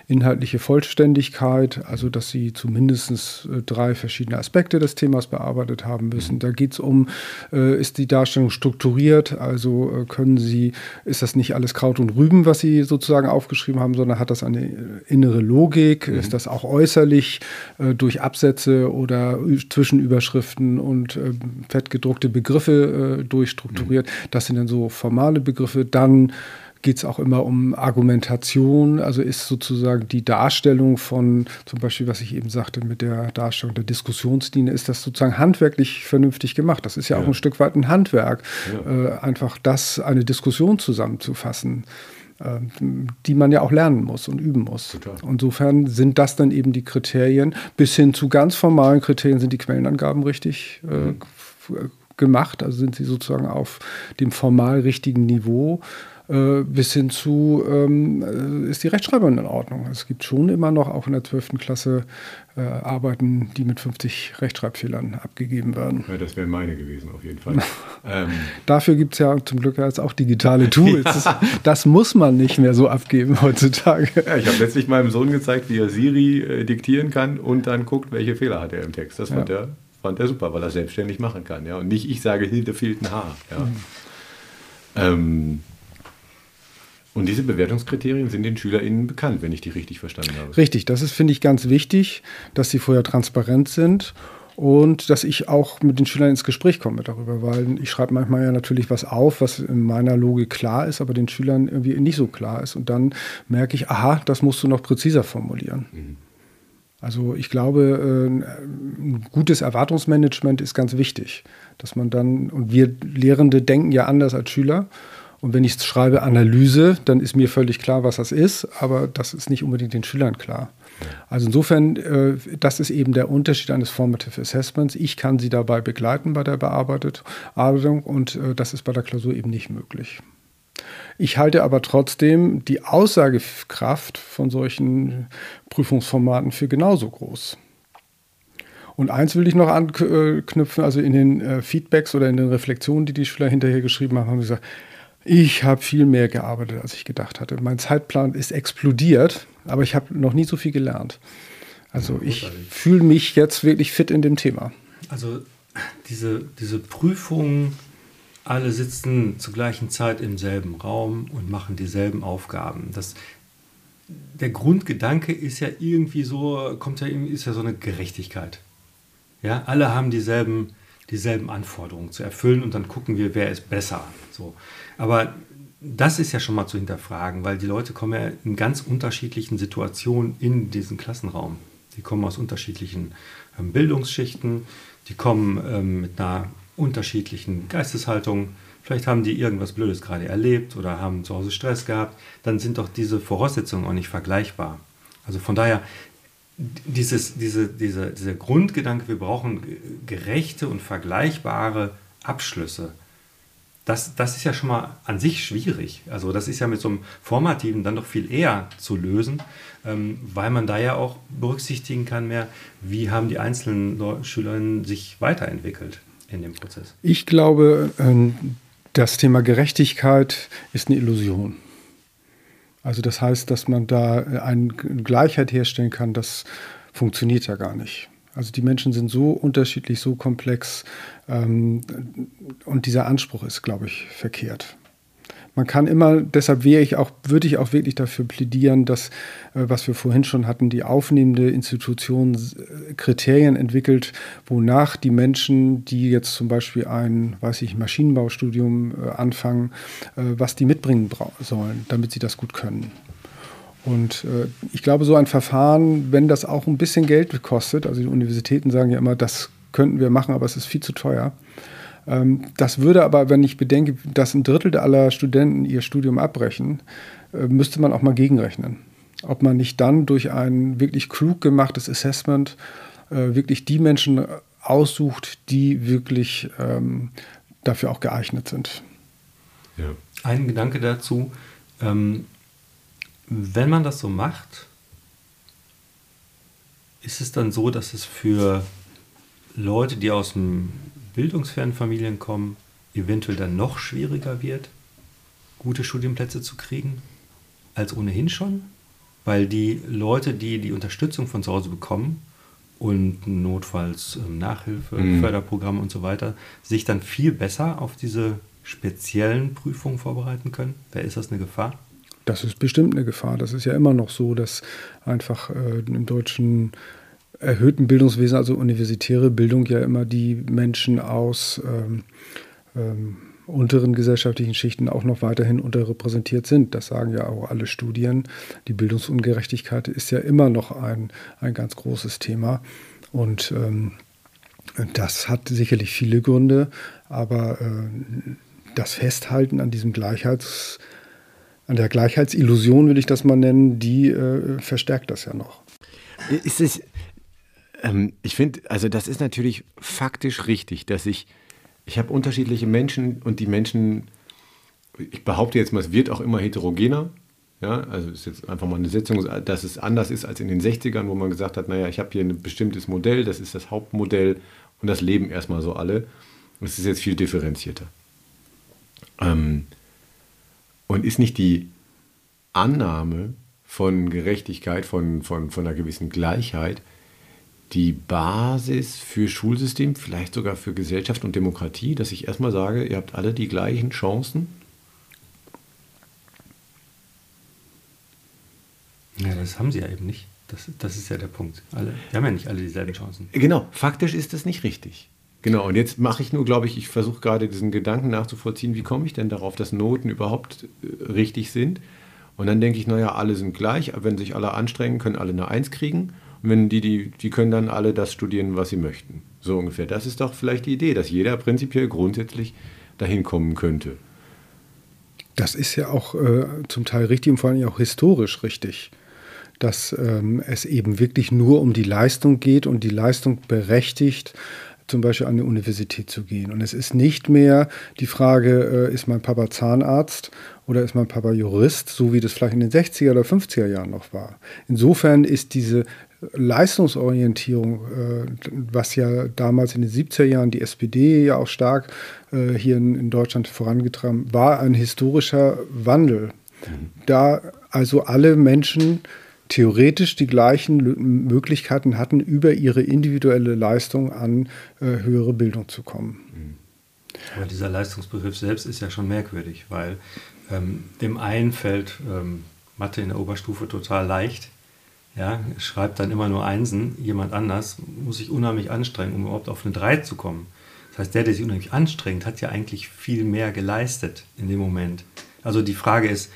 inhaltliche Vollständigkeit, also dass Sie zumindest äh, drei verschiedene Aspekte des Themas bearbeitet haben müssen. Mhm. Da geht es um, äh, ist die Darstellung strukturiert, also äh, können Sie, ist das nicht alles Kraut und Rüben, was Sie sozusagen aufgeschrieben haben, sondern hat das eine äh, innere Logik? Mhm. Ist das auch äußerlich durch Absätze oder Zwischenüberschriften und fettgedruckte Begriffe durch strukturiert. Das sind dann so formale Begriffe. Dann geht es auch immer um Argumentation, also ist sozusagen die Darstellung von, zum Beispiel, was ich eben sagte, mit der Darstellung der Diskussionslinie, ist das sozusagen handwerklich vernünftig gemacht. Das ist ja, ja. auch ein Stück weit ein Handwerk, ja. äh, einfach das, eine Diskussion zusammenzufassen äh, die man ja auch lernen muss und üben muss. Total. Insofern sind das dann eben die Kriterien. Bis hin zu ganz formalen Kriterien sind die Quellenangaben richtig äh, mhm gemacht, also sind sie sozusagen auf dem formal richtigen Niveau. äh, bis hin zu, ähm, äh, ist die Rechtschreibung in Ordnung. Es gibt schon immer noch, auch in der 12. Klasse, äh, Arbeiten, die mit 50 Rechtschreibfehlern abgegeben werden. Ja, das wären meine gewesen, auf jeden Fall. ähm. Dafür gibt es ja zum Glück jetzt auch digitale Tools. ja. Das muss man nicht mehr so abgeben heutzutage. Ja, ich habe letztlich meinem Sohn gezeigt, wie er Siri äh, diktieren kann und dann guckt, welche Fehler hat er im Text. Das fand, er, fand er super, weil er selbstständig machen kann. Ja? Und nicht ich sage, Hilde fehlt ein Haar. Ja? Mhm. Ähm, und diese Bewertungskriterien sind den SchülerInnen bekannt, wenn ich die richtig verstanden habe. Richtig, das ist, finde ich, ganz wichtig, dass sie vorher transparent sind und dass ich auch mit den Schülern ins Gespräch komme darüber, weil ich schreibe manchmal ja natürlich was auf, was in meiner Logik klar ist, aber den Schülern irgendwie nicht so klar ist. Und dann merke ich, aha, das musst du noch präziser formulieren. Mhm. Also ich glaube, äh, ein gutes Erwartungsmanagement ist ganz wichtig, dass man dann, und wir Lehrende denken ja anders als Schüler, und wenn ich schreibe Analyse, dann ist mir völlig klar, was das ist, aber das ist nicht unbedingt den Schülern klar. Also insofern, äh, das ist eben der Unterschied eines Formative Assessments. Ich kann sie dabei begleiten bei der Bearbeitung und äh, das ist bei der Klausur eben nicht möglich. Ich halte aber trotzdem die Aussagekraft von solchen Prüfungsformaten für genauso groß. Und eins will ich noch anknüpfen, also in den äh, Feedbacks oder in den Reflexionen, die die Schüler hinterher geschrieben haben, haben sie gesagt, ich habe viel mehr gearbeitet, als ich gedacht hatte. Mein Zeitplan ist explodiert, aber ich habe noch nie so viel gelernt. Also ich fühle mich jetzt wirklich fit in dem Thema. Also diese, diese Prüfungen, alle sitzen zur gleichen Zeit im selben Raum und machen dieselben Aufgaben. Das, der Grundgedanke ist ja irgendwie so, kommt ja irgendwie, ist ja so eine Gerechtigkeit. Ja, alle haben dieselben, dieselben Anforderungen zu erfüllen und dann gucken wir, wer ist besser. So. Aber das ist ja schon mal zu hinterfragen, weil die Leute kommen ja in ganz unterschiedlichen Situationen in diesen Klassenraum. Die kommen aus unterschiedlichen ähm, Bildungsschichten, die kommen ähm, mit einer unterschiedlichen Geisteshaltung. Vielleicht haben die irgendwas Blödes gerade erlebt oder haben zu Hause Stress gehabt. Dann sind doch diese Voraussetzungen auch nicht vergleichbar. Also von daher, dieses, diese, diese, dieser Grundgedanke, wir brauchen gerechte und vergleichbare Abschlüsse das, das ist ja schon mal an sich schwierig. Also das ist ja mit so einem Formativen dann doch viel eher zu lösen, ähm, weil man da ja auch berücksichtigen kann mehr, wie haben die einzelnen Schülerinnen sich weiterentwickelt in dem Prozess. Ich glaube, ähm, das Thema Gerechtigkeit ist eine Illusion. Also das heißt, dass man da eine Gleichheit herstellen kann, das funktioniert ja gar nicht. Also die Menschen sind so unterschiedlich, so komplex ähm, und dieser Anspruch ist, glaube ich, verkehrt. Man kann immer, deshalb wäre ich auch, würde ich auch wirklich dafür plädieren, dass, äh, was wir vorhin schon hatten, die aufnehmende Institution äh, Kriterien entwickelt, wonach die Menschen, die jetzt zum Beispiel ein, weiß ich, Maschinenbaustudium äh, anfangen, was die mitbringen sollen, damit sie das gut können. Und äh, ich glaube, so ein Verfahren, wenn das auch ein bisschen Geld kostet, also die Universitäten sagen ja immer, das könnten wir machen, aber es ist viel zu teuer. Ähm, das würde aber, wenn ich bedenke, dass ein Drittel aller Studenten ihr Studium abbrechen, äh, müsste man auch mal gegenrechnen. Ob man nicht dann durch ein wirklich klug gemachtes Assessment äh, wirklich die Menschen aussucht, die wirklich ähm, dafür auch geeignet sind. Ja. Ein Gedanke dazu. Ähm, wenn man das so macht, ist es dann so, dass es für Leute, die aus dem bildungsfernen Familien kommen, eventuell dann noch schwieriger wird, gute Studienplätze zu kriegen, als ohnehin schon? Weil die Leute, die die Unterstützung von zu Hause bekommen und notfalls ähm, Nachhilfe, mhm. Förderprogramme und so weiter, sich dann viel besser auf diese speziellen Prüfungen vorbereiten können? Wer ist das eine Gefahr? Das ist bestimmt eine Gefahr. Das ist ja immer noch so, dass einfach äh, im deutschen erhöhten Bildungswesen, also universitäre Bildung, ja immer die Menschen aus ähm, ähm, unteren gesellschaftlichen Schichten auch noch weiterhin unterrepräsentiert sind. Das sagen ja auch alle Studien. Die Bildungsungerechtigkeit ist ja immer noch ein, ein ganz großes Thema. Und ähm, das hat sicherlich viele Gründe, aber äh, das Festhalten an diesem Gleichheits- an der Gleichheitsillusion, will ich das mal nennen, die äh, verstärkt das ja noch. Ist es, ähm, ich finde, also das ist natürlich faktisch richtig, dass ich, ich habe unterschiedliche Menschen und die Menschen ich behaupte jetzt mal, es wird auch immer heterogener. Ja, also ist jetzt einfach mal eine Setzung, dass es anders ist als in den 60ern, wo man gesagt hat, naja, ich habe hier ein bestimmtes Modell, das ist das Hauptmodell und das leben erstmal so alle. Und es ist jetzt viel differenzierter. Ähm, und ist nicht die Annahme von Gerechtigkeit, von, von, von einer gewissen Gleichheit die Basis für Schulsystem, vielleicht sogar für Gesellschaft und Demokratie, dass ich erstmal sage, ihr habt alle die gleichen Chancen? Ja, das haben sie ja eben nicht. Das, das ist ja der Punkt. Alle, wir haben ja nicht alle dieselben Chancen. Genau, faktisch ist das nicht richtig. Genau, und jetzt mache ich nur, glaube ich, ich versuche gerade diesen Gedanken nachzuvollziehen, wie komme ich denn darauf, dass Noten überhaupt äh, richtig sind? Und dann denke ich, naja, alle sind gleich, wenn sich alle anstrengen, können alle eine Eins kriegen. Wenn die, die, die können dann alle das studieren, was sie möchten. So ungefähr. Das ist doch vielleicht die Idee, dass jeder prinzipiell grundsätzlich dahin kommen könnte. Das ist ja auch äh, zum Teil richtig und vor allem auch historisch richtig dass ähm, es eben wirklich nur um die Leistung geht und die Leistung berechtigt, zum Beispiel an die Universität zu gehen. Und es ist nicht mehr die Frage, äh, ist mein Papa Zahnarzt oder ist mein Papa Jurist, so wie das vielleicht in den 60er oder 50er Jahren noch war. Insofern ist diese Leistungsorientierung, äh, was ja damals in den 70er Jahren die SPD ja auch stark äh, hier in, Deutschland vorangetragen war, ein historischer Wandel. Mhm. Da also alle Menschen theoretisch die gleichen Möglichkeiten hatten, über ihre individuelle Leistung an äh, höhere Bildung zu kommen. Mhm. Aber dieser Leistungsbegriff selbst ist ja schon merkwürdig, weil ähm, dem einen fällt ähm, Mathe in der Oberstufe total leicht. Ja, schreibt dann immer nur Einsen, jemand anders muss sich unheimlich anstrengen, um überhaupt auf eine 3 zu kommen. Das heißt, der, der sich unheimlich anstrengt, hat ja eigentlich viel mehr geleistet in dem Moment. Also die Frage ist,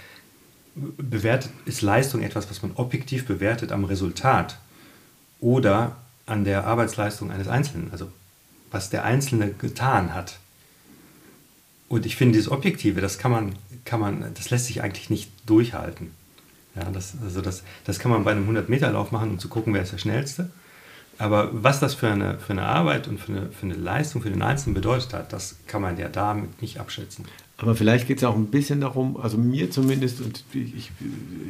bewertet, ist Leistung etwas, was man objektiv bewertet am Resultat oder an der Arbeitsleistung eines Einzelnen, also was der Einzelne getan hat. Und ich finde, dieses Objektive, das kann man, kann man, das lässt sich eigentlich nicht durchhalten. Ja, das, also das, das kann man bei einem 100-Meter-Lauf machen, um zu gucken, wer ist der Schnellste. Aber was das für eine, für eine Arbeit und für eine, für eine Leistung für den Einzelnen bedeutet hat, das kann man ja damit nicht abschätzen. Aber vielleicht geht es ja auch ein bisschen darum, also mir zumindest, und ich,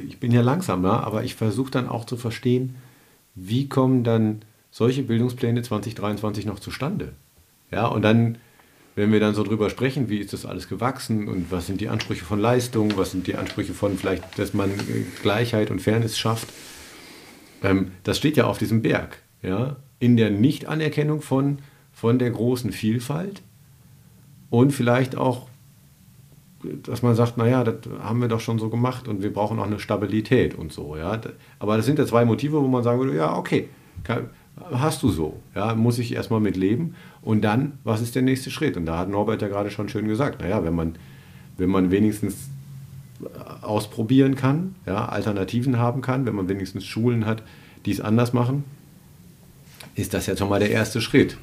ich bin ja langsamer, aber ich versuche dann auch zu verstehen, wie kommen dann solche Bildungspläne 2023 noch zustande? Ja, und dann, wenn wir dann so drüber sprechen, wie ist das alles gewachsen und was sind die Ansprüche von Leistung, was sind die Ansprüche von vielleicht, dass man Gleichheit und Fairness schafft, ähm, das steht ja auf diesem Berg, ja, in der Nichtanerkennung von, von der großen Vielfalt und vielleicht auch dass man sagt, naja, das haben wir doch schon so gemacht und wir brauchen auch eine Stabilität und so. Ja? Aber das sind ja zwei Motive, wo man sagen würde, ja, okay, hast du so, ja, muss ich erstmal mit leben und dann, was ist der nächste Schritt? Und da hat Norbert ja gerade schon schön gesagt, naja, wenn man, wenn man wenigstens ausprobieren kann, ja, Alternativen haben kann, wenn man wenigstens Schulen hat, die es anders machen, ist das ja schon mal der erste Schritt.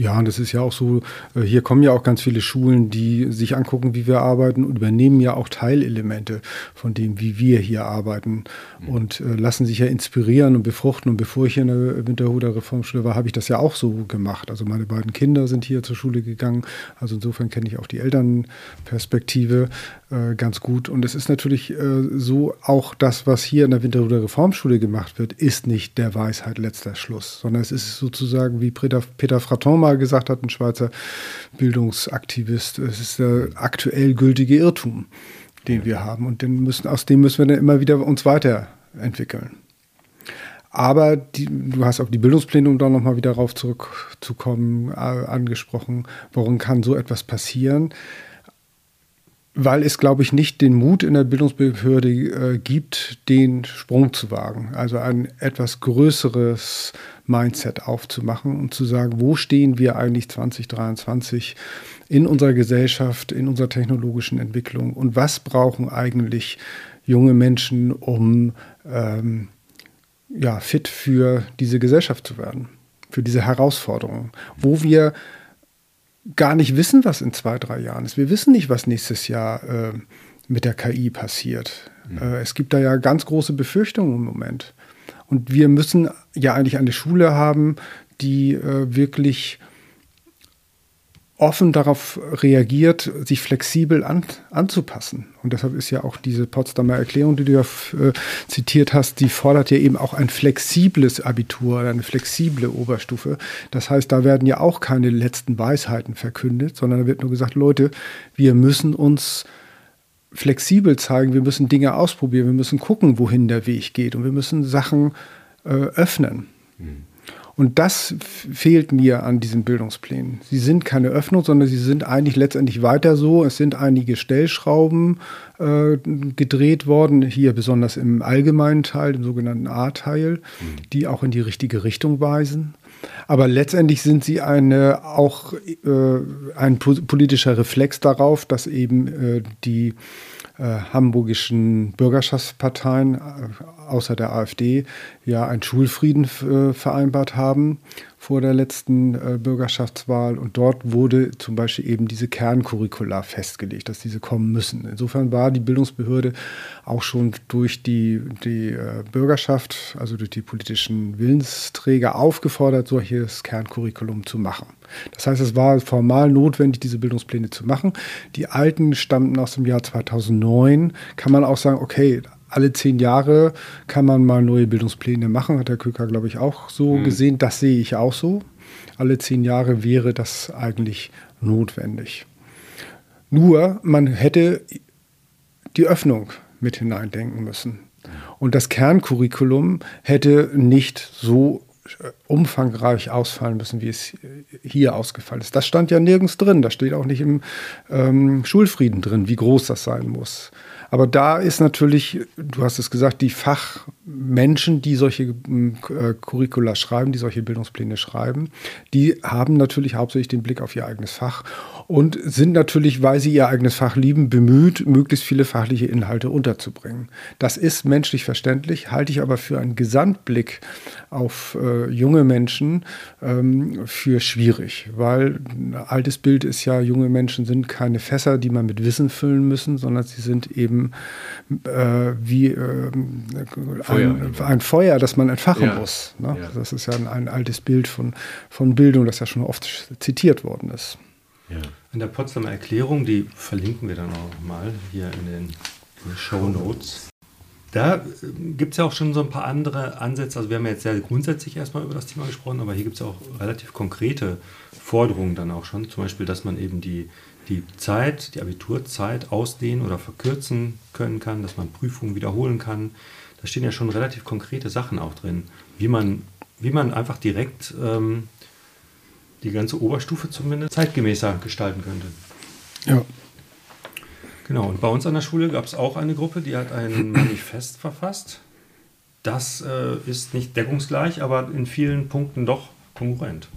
Ja? Und das ist ja auch so, äh, hier kommen ja auch ganz viele Schulen, die sich angucken, wie wir arbeiten und übernehmen ja auch Teilelemente von dem, wie wir hier arbeiten mhm. und äh, lassen sich ja inspirieren und befruchten. Und bevor ich hier in der Winterhuder Reformschule war, habe ich das ja auch so gemacht. Also meine beiden Kinder sind hier zur Schule gegangen. Also insofern kenne ich auch die Elternperspektive äh, ganz gut. Und es ist natürlich äh, so, auch das, was hier in der Winterhuder Reformschule gemacht wird, ist nicht der Weisheit letzter Schluss, sondern es ist sozusagen, wie Peter, Peter Fraton mal gesagt hat, ein Schweizer Bildungsaktivist. Es ist der aktuell gültige Irrtum, den wir haben. Und den müssen, aus dem müssen wir dann immer wieder uns weiterentwickeln. Aber die, du hast auch die Bildungspläne, um da nochmal wieder darauf zurückzukommen, äh, angesprochen. Warum kann so etwas passieren? Weil es, glaube ich, nicht den Mut in der Bildungsbehörde äh, gibt, den Sprung zu wagen. Also ein etwas größeres Mindset aufzumachen und zu sagen, wo stehen wir eigentlich 2023 in unserer Gesellschaft, in unserer technologischen Entwicklung und was brauchen eigentlich junge Menschen, um ähm, ja, fit für diese Gesellschaft zu werden, für diese Herausforderungen, wo wir gar nicht wissen, was in zwei, drei Jahren ist. Wir wissen nicht, was nächstes Jahr äh, mit der KI passiert. Mhm. Äh, es gibt da ja ganz große Befürchtungen im Moment. Und wir müssen ja eigentlich eine Schule haben, die äh, wirklich offen darauf reagiert, sich flexibel an, anzupassen. Und deshalb ist ja auch diese Potsdamer Erklärung, die du ja äh, zitiert hast, die fordert ja eben auch ein flexibles Abitur oder eine flexible Oberstufe. Das heißt, da werden ja auch keine letzten Weisheiten verkündet, sondern da wird nur gesagt, Leute, wir müssen uns flexibel zeigen, wir müssen Dinge ausprobieren, wir müssen gucken, wohin der Weg geht und wir müssen Sachen äh, öffnen. Mhm. Und das fehlt mir an diesen Bildungsplänen. Sie sind keine Öffnung, sondern sie sind eigentlich letztendlich weiter so. Es sind einige Stellschrauben äh, gedreht worden, hier besonders im allgemeinen Teil, im sogenannten A-Teil, mhm. die auch in die richtige Richtung weisen. Aber letztendlich sind sie eine, auch äh, ein politischer Reflex darauf, dass eben äh, die äh, hamburgischen Bürgerschaftsparteien äh, außer der AfD ja einen Schulfrieden äh, vereinbart haben vor der letzten äh, Bürgerschaftswahl. Und dort wurde zum Beispiel eben diese Kerncurricula festgelegt, dass diese kommen müssen. Insofern war die Bildungsbehörde auch schon durch die, die äh, Bürgerschaft, also durch die politischen Willensträger aufgefordert, solches Kerncurriculum zu machen. Das heißt, es war formal notwendig, diese Bildungspläne zu machen. Die alten stammten aus dem Jahr 2009. Kann man auch sagen, okay, alle zehn Jahre kann man mal neue Bildungspläne machen, hat der Köker, glaube ich, auch so mhm. gesehen. Das sehe ich auch so. Alle zehn Jahre wäre das eigentlich notwendig. Nur, man hätte die Öffnung mit hineindenken müssen. Und das Kerncurriculum hätte nicht so umfangreich ausfallen müssen, wie es hier ausgefallen ist. Das stand ja nirgends drin. Das steht auch nicht im ähm, Schulfrieden drin, wie groß das sein muss. Aber da ist natürlich, du hast es gesagt, die Fachmenschen, die solche äh, Curricula schreiben, die solche Bildungspläne schreiben, die haben natürlich hauptsächlich den Blick auf ihr eigenes Fach und sind natürlich, weil sie ihr eigenes Fach lieben, bemüht, möglichst viele fachliche Inhalte unterzubringen. Das ist menschlich verständlich, halte ich aber für einen Gesamtblick auf äh, junge Menschen ähm, für schwierig, weil ein altes Bild ist ja, junge Menschen sind keine Fässer, die man mit Wissen füllen müssen, sondern sie sind eben äh, wie äh, Feuer, ein, ein, Feuer, das man entfachen ja. muss. Ne? Ja. Das ist ja ein, ein, altes Bild von, von Bildung, das ja schon oft zitiert worden ist. Ja. In der Potsdamer Erklärung, die verlinken wir dann auch mal hier in den, Show Notes. Da äh, gibt es ja auch schon so ein paar andere Ansätze. Also wir haben ja jetzt sehr grundsätzlich erstmal über das Thema gesprochen, aber hier gibt es auch relativ konkrete Forderungen dann auch schon. Zum Beispiel, dass man eben die die Zeit, die Abiturzeit ausdehnen oder verkürzen können kann, dass man Prüfungen wiederholen kann. Da stehen ja schon relativ konkrete Sachen auch drin, wie man, wie man einfach direkt ähm, die ganze Oberstufe zumindest zeitgemäßer gestalten könnte. Ja. Genau, und bei uns an der Schule gab es auch eine Gruppe, die hat ein Manifest verfasst. Das äh, ist nicht deckungsgleich, aber in vielen Punkten doch konkurrent.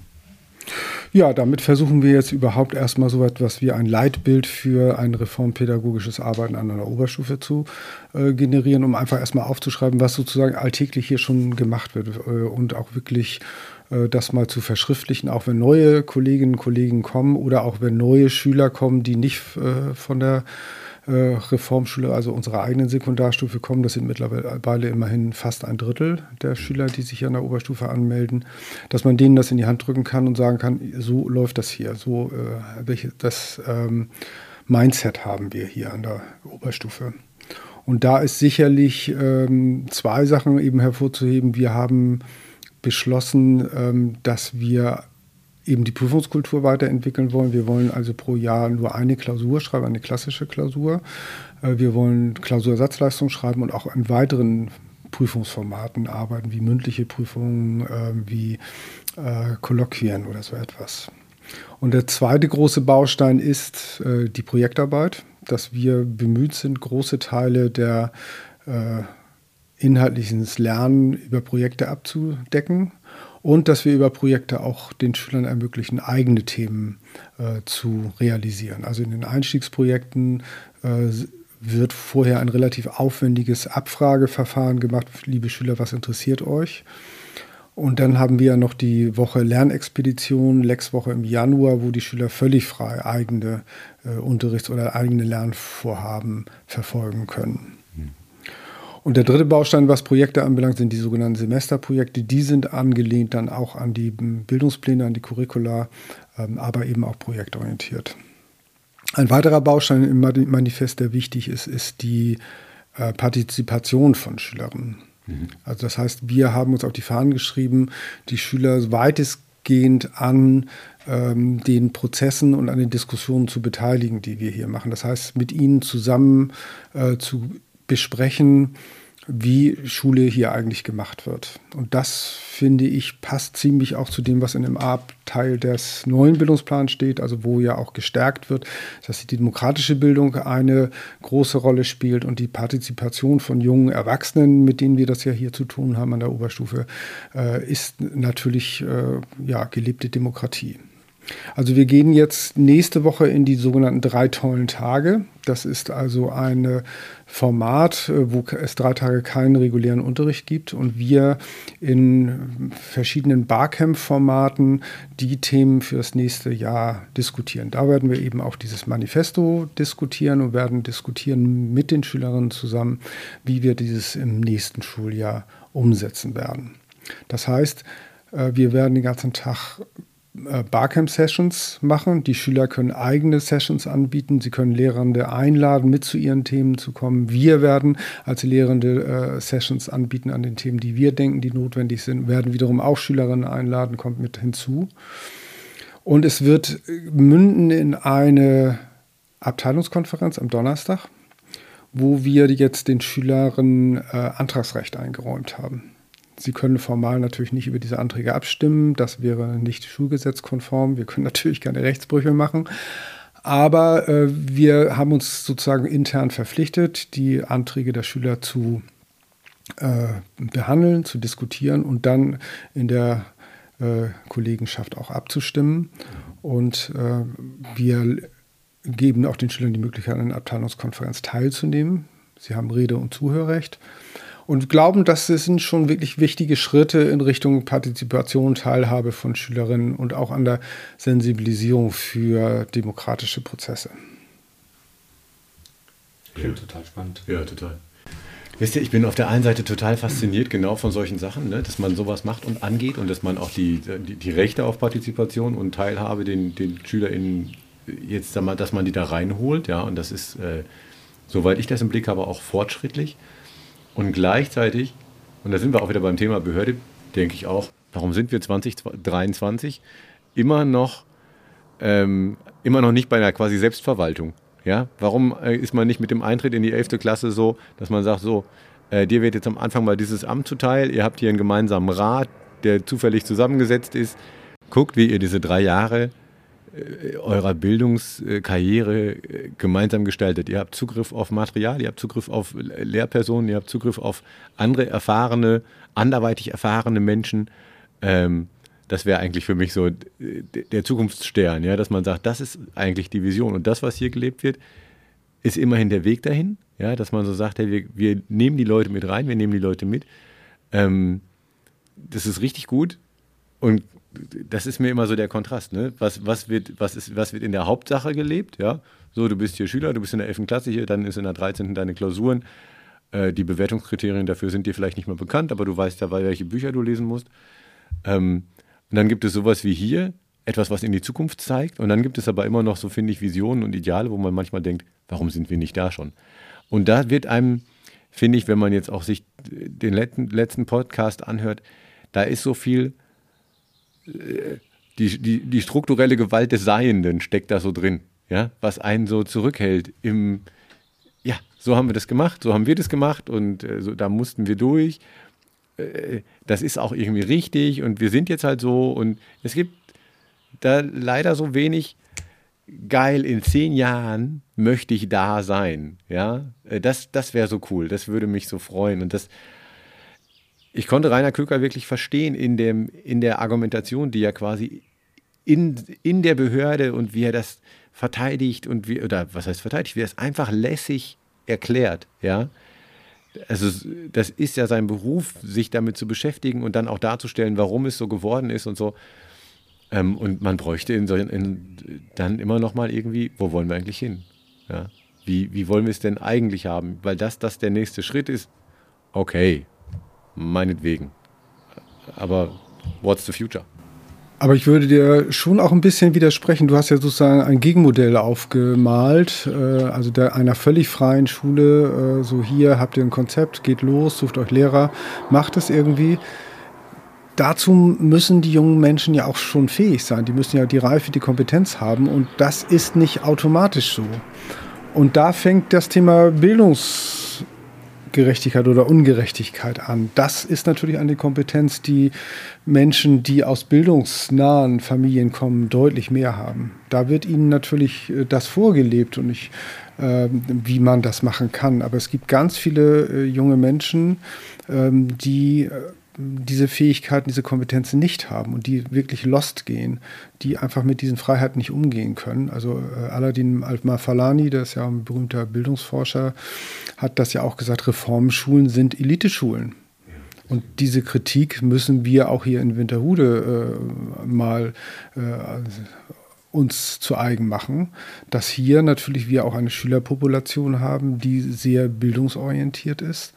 Ja, damit versuchen wir jetzt überhaupt erstmal so etwas wie ein Leitbild für ein reformpädagogisches Arbeiten an einer Oberstufe zu äh, generieren, um einfach erstmal aufzuschreiben, was sozusagen alltäglich hier schon gemacht wird äh, und auch wirklich das mal zu verschriftlichen, auch wenn neue Kolleginnen und Kollegen kommen oder auch wenn neue Schüler kommen, die nicht äh, von der äh, Reformschule, also unserer eigenen Sekundarstufe kommen. Das sind mittlerweile immerhin fast ein Drittel der Schüler, die sich an der Oberstufe anmelden, dass man denen das in die Hand drücken kann und sagen kann, so läuft das hier, so äh, welche, das ähm, Mindset haben wir hier an der Oberstufe. Und da ist sicherlich ähm, zwei Sachen eben hervorzuheben. Wir haben beschlossen, ähm, dass wir eben die Prüfungskultur weiterentwickeln wollen. Wir wollen also pro Jahr nur eine Klausur schreiben, eine klassische Klausur. Äh, wir wollen Klausurersatzleistung schreiben und auch an weiteren Prüfungsformaten arbeiten, wie mündliche Prüfungen, ähm, wie äh, Kolloquien oder so etwas. Und der zweite große Baustein ist äh, die Projektarbeit, dass wir bemüht sind, große Teile der inhaltlichen Lernen über Projekte abzudecken und dass wir über Projekte auch den Schülern ermöglichen, eigene Themen äh, zu realisieren. Also in den Einstiegsprojekten äh, wird vorher ein relativ aufwendiges Abfrageverfahren gemacht. Liebe Schüler, was interessiert euch? Und dann haben wir noch die Woche Lernexpedition, Lexwoche im Januar, wo die Schüler völlig frei eigene äh, Unterrichts- oder eigene Lernvorhaben verfolgen können. Und der dritte Baustein, was Projekte anbelangt, sind die sogenannten Semesterprojekte. Die sind angelehnt dann auch an die Bildungspläne, an die Curricula, ähm, aber eben auch projektorientiert. Ein weiterer Baustein im Manifest, der wichtig ist, ist die äh, Partizipation von Schülerinnen. Mhm. Also das heißt, wir haben uns auf die Fahnen geschrieben, die Schüler weitestgehend an ähm, den Prozessen und an den Diskussionen zu beteiligen, die wir hier machen. Das heißt, mit ihnen zusammen äh, zu besprechen, wie Schule hier eigentlich gemacht wird. Und das, finde ich, passt ziemlich auch zu dem, was in dem A-Teil des neuen Bildungsplans steht, also wo ja auch gestärkt wird, dass die demokratische Bildung eine große Rolle spielt und die Partizipation von jungen Erwachsenen, mit denen wir das ja hier zu tun haben an der Oberstufe, äh, ist natürlich äh, ja, gelebte Demokratie. Also wir gehen jetzt nächste Woche in die sogenannten drei tollen Tage. Das ist also ein Format, äh, wo es drei Tage keinen regulären Unterricht gibt und wir in verschiedenen Barcamp-Formaten die Themen für das nächste Jahr diskutieren. Da werden wir eben auch dieses Manifesto diskutieren und werden diskutieren mit den Schülerinnen zusammen, wie wir dieses im nächsten Schuljahr umsetzen werden. Das heißt, äh, wir werden den ganzen Tag Barcamp-Sessions machen. Die Schüler können eigene Sessions anbieten. Sie können Lehrende einladen, mit zu ihren Themen zu kommen. Wir werden als Lehrende äh, Sessions anbieten an den Themen, die wir denken, die notwendig sind. Wir werden wiederum auch Schülerinnen einladen, kommt mit hinzu. Und es wird münden in eine Abteilungskonferenz am Donnerstag, wo wir jetzt den Schülerinnen äh, Antragsrecht eingeräumt haben. Sie können formal natürlich nicht über diese Anträge abstimmen. Das wäre nicht schulgesetzkonform. Wir können natürlich keine Rechtsbrüche machen. Aber äh, wir haben uns sozusagen intern verpflichtet, die Anträge der Schüler zu äh, behandeln, zu diskutieren und dann in der äh, Kollegenschaft auch abzustimmen. Und äh, wir geben auch den Schülern die Möglichkeit, an der Abteilungskonferenz teilzunehmen. Sie haben Rede- und Zuhörrecht und glauben, das sind schon wirklich wichtige Schritte in Richtung Partizipation, Teilhabe von Schülerinnen und auch an der Sensibilisierung für demokratische Prozesse. Klingt ja. total spannend. Ja, total. Wisst ihr, ich bin auf der einen Seite total fasziniert genau von solchen Sachen, ne, dass man sowas macht und angeht und dass man auch die, die, die Rechte auf Partizipation und Teilhabe den, den SchülerInnen jetzt, dass man die da reinholt, ja, und das ist, äh, soweit ich das im Blick habe, auch fortschrittlich. Und gleichzeitig, und da sind wir auch wieder beim Thema Behörde, denke ich auch, warum sind wir 2023 immer noch, ähm, immer noch nicht bei einer quasi Selbstverwaltung? Ja? Warum äh, ist man nicht mit dem Eintritt in die 11. Klasse so, dass man sagt, so, äh, dir wird jetzt am Anfang mal dieses Amt zuteil, ihr habt hier einen gemeinsamen Rat, der zufällig zusammengesetzt ist, guckt, wie ihr diese drei Jahre eurer Bildungskarriere äh, gemeinsam gestaltet. Ihr habt Zugriff auf Material, ihr habt Zugriff auf Lehrpersonen, ihr habt Zugriff auf andere erfahrene, anderweitig erfahrene Menschen. Ähm, das wäre eigentlich für mich so der Zukunftsstern, ja, dass man sagt, das ist eigentlich die Vision. Und das, was hier gelebt wird, ist immerhin der Weg dahin, ja, dass man so sagt, hey, wir, wir nehmen die Leute mit rein, wir nehmen die Leute mit. Ähm, das ist richtig gut. Und das ist mir immer so der Kontrast. Ne? Was, was, wird, was, ist, was wird in der Hauptsache gelebt? Ja? So, du bist hier Schüler, du bist in der 11. Klasse hier, dann ist in der 13. deine Klausuren. Äh, die Bewertungskriterien dafür sind dir vielleicht nicht mehr bekannt, aber du weißt ja, welche Bücher du lesen musst. Ähm, und dann gibt es sowas wie hier, etwas, was in die Zukunft zeigt. Und dann gibt es aber immer noch so, finde ich, Visionen und Ideale, wo man manchmal denkt, warum sind wir nicht da schon? Und da wird einem, finde ich, wenn man jetzt auch sich den letzten, letzten Podcast anhört, da ist so viel die, die, die strukturelle Gewalt des Seienden steckt da so drin, ja, was einen so zurückhält im, ja, so haben wir das gemacht, so haben wir das gemacht und äh, so, da mussten wir durch. Äh, das ist auch irgendwie richtig und wir sind jetzt halt so und es gibt da leider so wenig geil, in zehn Jahren möchte ich da sein, ja, äh, das, das wäre so cool, das würde mich so freuen und das, ich konnte Rainer Köker wirklich verstehen in, dem, in der Argumentation, die er quasi in, in der Behörde und wie er das verteidigt und wie, oder was heißt verteidigt, wie er es einfach lässig erklärt, ja. Also das ist ja sein Beruf, sich damit zu beschäftigen und dann auch darzustellen, warum es so geworden ist und so. Ähm, und man bräuchte in, in, dann immer noch mal irgendwie, wo wollen wir eigentlich hin? Ja? Wie, wie wollen wir es denn eigentlich haben? Weil das, das der nächste Schritt ist, okay, meinetwegen. Aber what's the future? Aber ich würde dir schon auch ein bisschen widersprechen. Du hast ja sozusagen ein Gegenmodell aufgemalt, äh, also der, einer völlig freien Schule. Äh, so hier habt ihr ein Konzept, geht los, sucht euch Lehrer, macht es irgendwie. Dazu müssen die jungen Menschen ja auch schon fähig sein. Die müssen ja die Reife, die Kompetenz haben. Und das ist nicht automatisch so. Und da fängt das Thema Bildungs Gerechtigkeit oder Ungerechtigkeit an. Das ist natürlich eine Kompetenz, die Menschen, die aus bildungsnahen Familien kommen, deutlich mehr haben. Da wird ihnen natürlich äh, das vorgelebt und ich, äh, wie man das machen kann. Aber es gibt ganz viele äh, junge Menschen, ähm, die äh, diese Fähigkeiten, diese Kompetenzen nicht haben und die wirklich lost gehen, die einfach mit diesen Freiheiten nicht umgehen können. Also äh, Aladdin Al-Mafalani, der ist ja ein berühmter Bildungsforscher, hat das ja auch gesagt, Reformschulen sind Eliteschulen. Und diese Kritik müssen wir auch hier in Winterhude äh, mal äh, uns zu eigen machen, dass hier natürlich wir auch eine Schülerpopulation haben, die sehr bildungsorientiert ist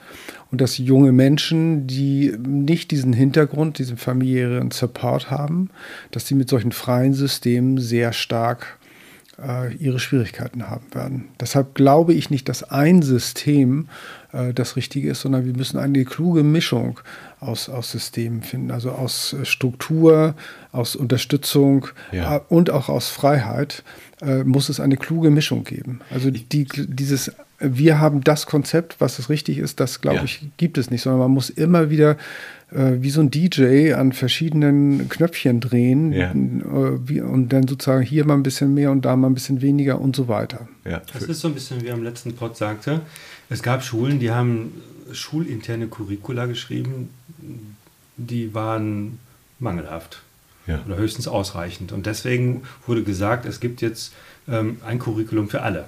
und dass junge Menschen, die nicht diesen Hintergrund, diesen familiären Support haben, dass sie mit solchen freien Systemen sehr stark äh, ihre Schwierigkeiten haben werden. Deshalb glaube ich nicht, dass ein System äh, das Richtige ist, sondern wir müssen eine kluge Mischung aus, aus Systemen finden, also aus äh, Struktur, aus Unterstützung ja. Äh, und auch aus Freiheit äh, muss es eine kluge Mischung geben. Also die, dieses wir haben das Konzept, was es richtig ist, das glaube ja. ich, gibt es nicht, sondern man muss immer wieder äh, wie so ein DJ an verschiedenen Knöpfchen drehen ja. äh, wie, und dann sozusagen hier mal ein bisschen mehr und da mal ein bisschen weniger und so weiter. Ja. Das ist so ein bisschen, wie am letzten Pod sagte, es gab Schulen, die haben schulinterne Curricula geschrieben, die waren mangelhaft ja. oder höchstens ausreichend. Und deswegen wurde gesagt, es gibt jetzt ähm, ein Curriculum für alle.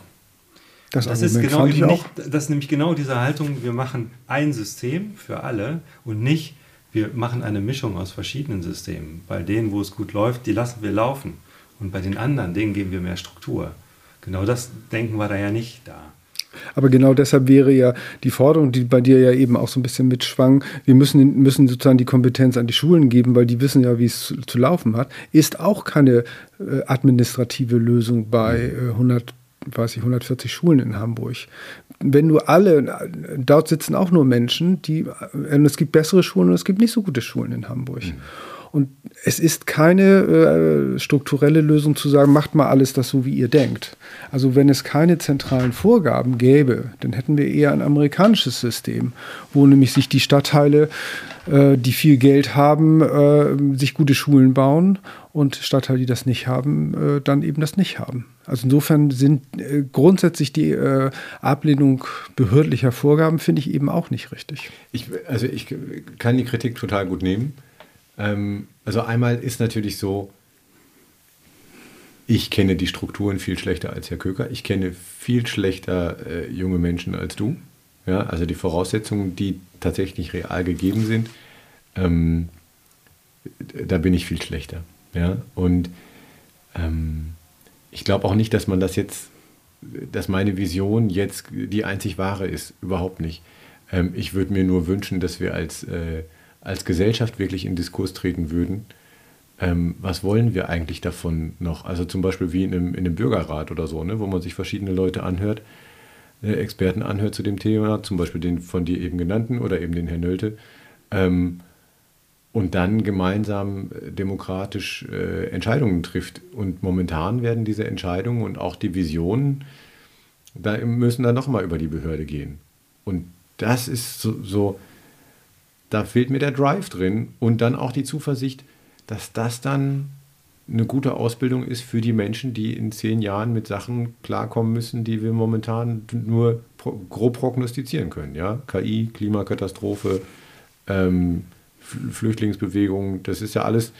Das, das ist genau nicht, das ist nämlich genau diese Haltung, wir machen ein System für alle und nicht, wir machen eine Mischung aus verschiedenen Systemen. Bei denen, wo es gut läuft, die lassen wir laufen. Und bei den anderen, denen geben wir mehr Struktur. Genau das Denken war da ja nicht da. Aber genau deshalb wäre ja die Forderung, die bei dir ja eben auch so ein bisschen mitschwang, wir müssen, müssen sozusagen die Kompetenz an die Schulen geben, weil die wissen ja, wie es zu, zu laufen hat, ist auch keine äh, administrative Lösung bei äh, 100 weiß ich, 140 Schulen in Hamburg. Wenn du alle, dort sitzen auch nur Menschen, die, äh, es gibt bessere Schulen und es gibt nicht so gute Schulen in Hamburg. Mhm. Und es ist keine äh, strukturelle Lösung zu sagen, macht mal alles das so, wie ihr denkt. Also wenn es keine zentralen Vorgaben gäbe, dann hätten wir eher ein amerikanisches System, wo nämlich sich die Stadtteile, äh, die viel Geld haben, äh, sich gute Schulen bauen und Stadtteile, die das nicht haben, äh, dann eben das nicht haben. Also insofern sind äh, grundsätzlich die äh, Ablehnung behördlicher Vorgaben, finde ich eben auch nicht richtig. Ich, also ich kann die Kritik total gut nehmen. Ähm, also einmal ist natürlich so, ich kenne die Strukturen viel schlechter als Herr Köker. Ich kenne viel schlechter äh, junge Menschen als du. Ja, also die Voraussetzungen, die tatsächlich real gegeben sind, ähm, da bin ich viel schlechter. Ja, und ähm, ich glaube auch nicht, dass man das jetzt, dass meine Vision jetzt die einzig wahre ist. Überhaupt nicht. Ähm, ich würde mir nur wünschen, dass wir als äh, als Gesellschaft wirklich in Diskurs treten würden, ähm, was wollen wir eigentlich davon noch? Also zum Beispiel wie in einem, in einem Bürgerrat oder so, ne, wo man sich verschiedene Leute anhört, äh, Experten anhört zu dem Thema, zum Beispiel den von dir eben genannten oder eben den Herrn Nölte, ähm, und dann gemeinsam äh, demokratisch äh, Entscheidungen trifft. Und momentan werden diese Entscheidungen und auch die Visionen, da müssen dann nochmal über die Behörde gehen. Und das ist so, so da fehlt mir der Drive drin und dann auch die Zuversicht, dass das dann eine gute Ausbildung ist für die Menschen, die in zehn Jahren mit Sachen klarkommen müssen, die wir momentan nur grob prognostizieren können. Ja? KI, Klimakatastrophe, ähm, Flüchtlingsbewegung, das ist ja alles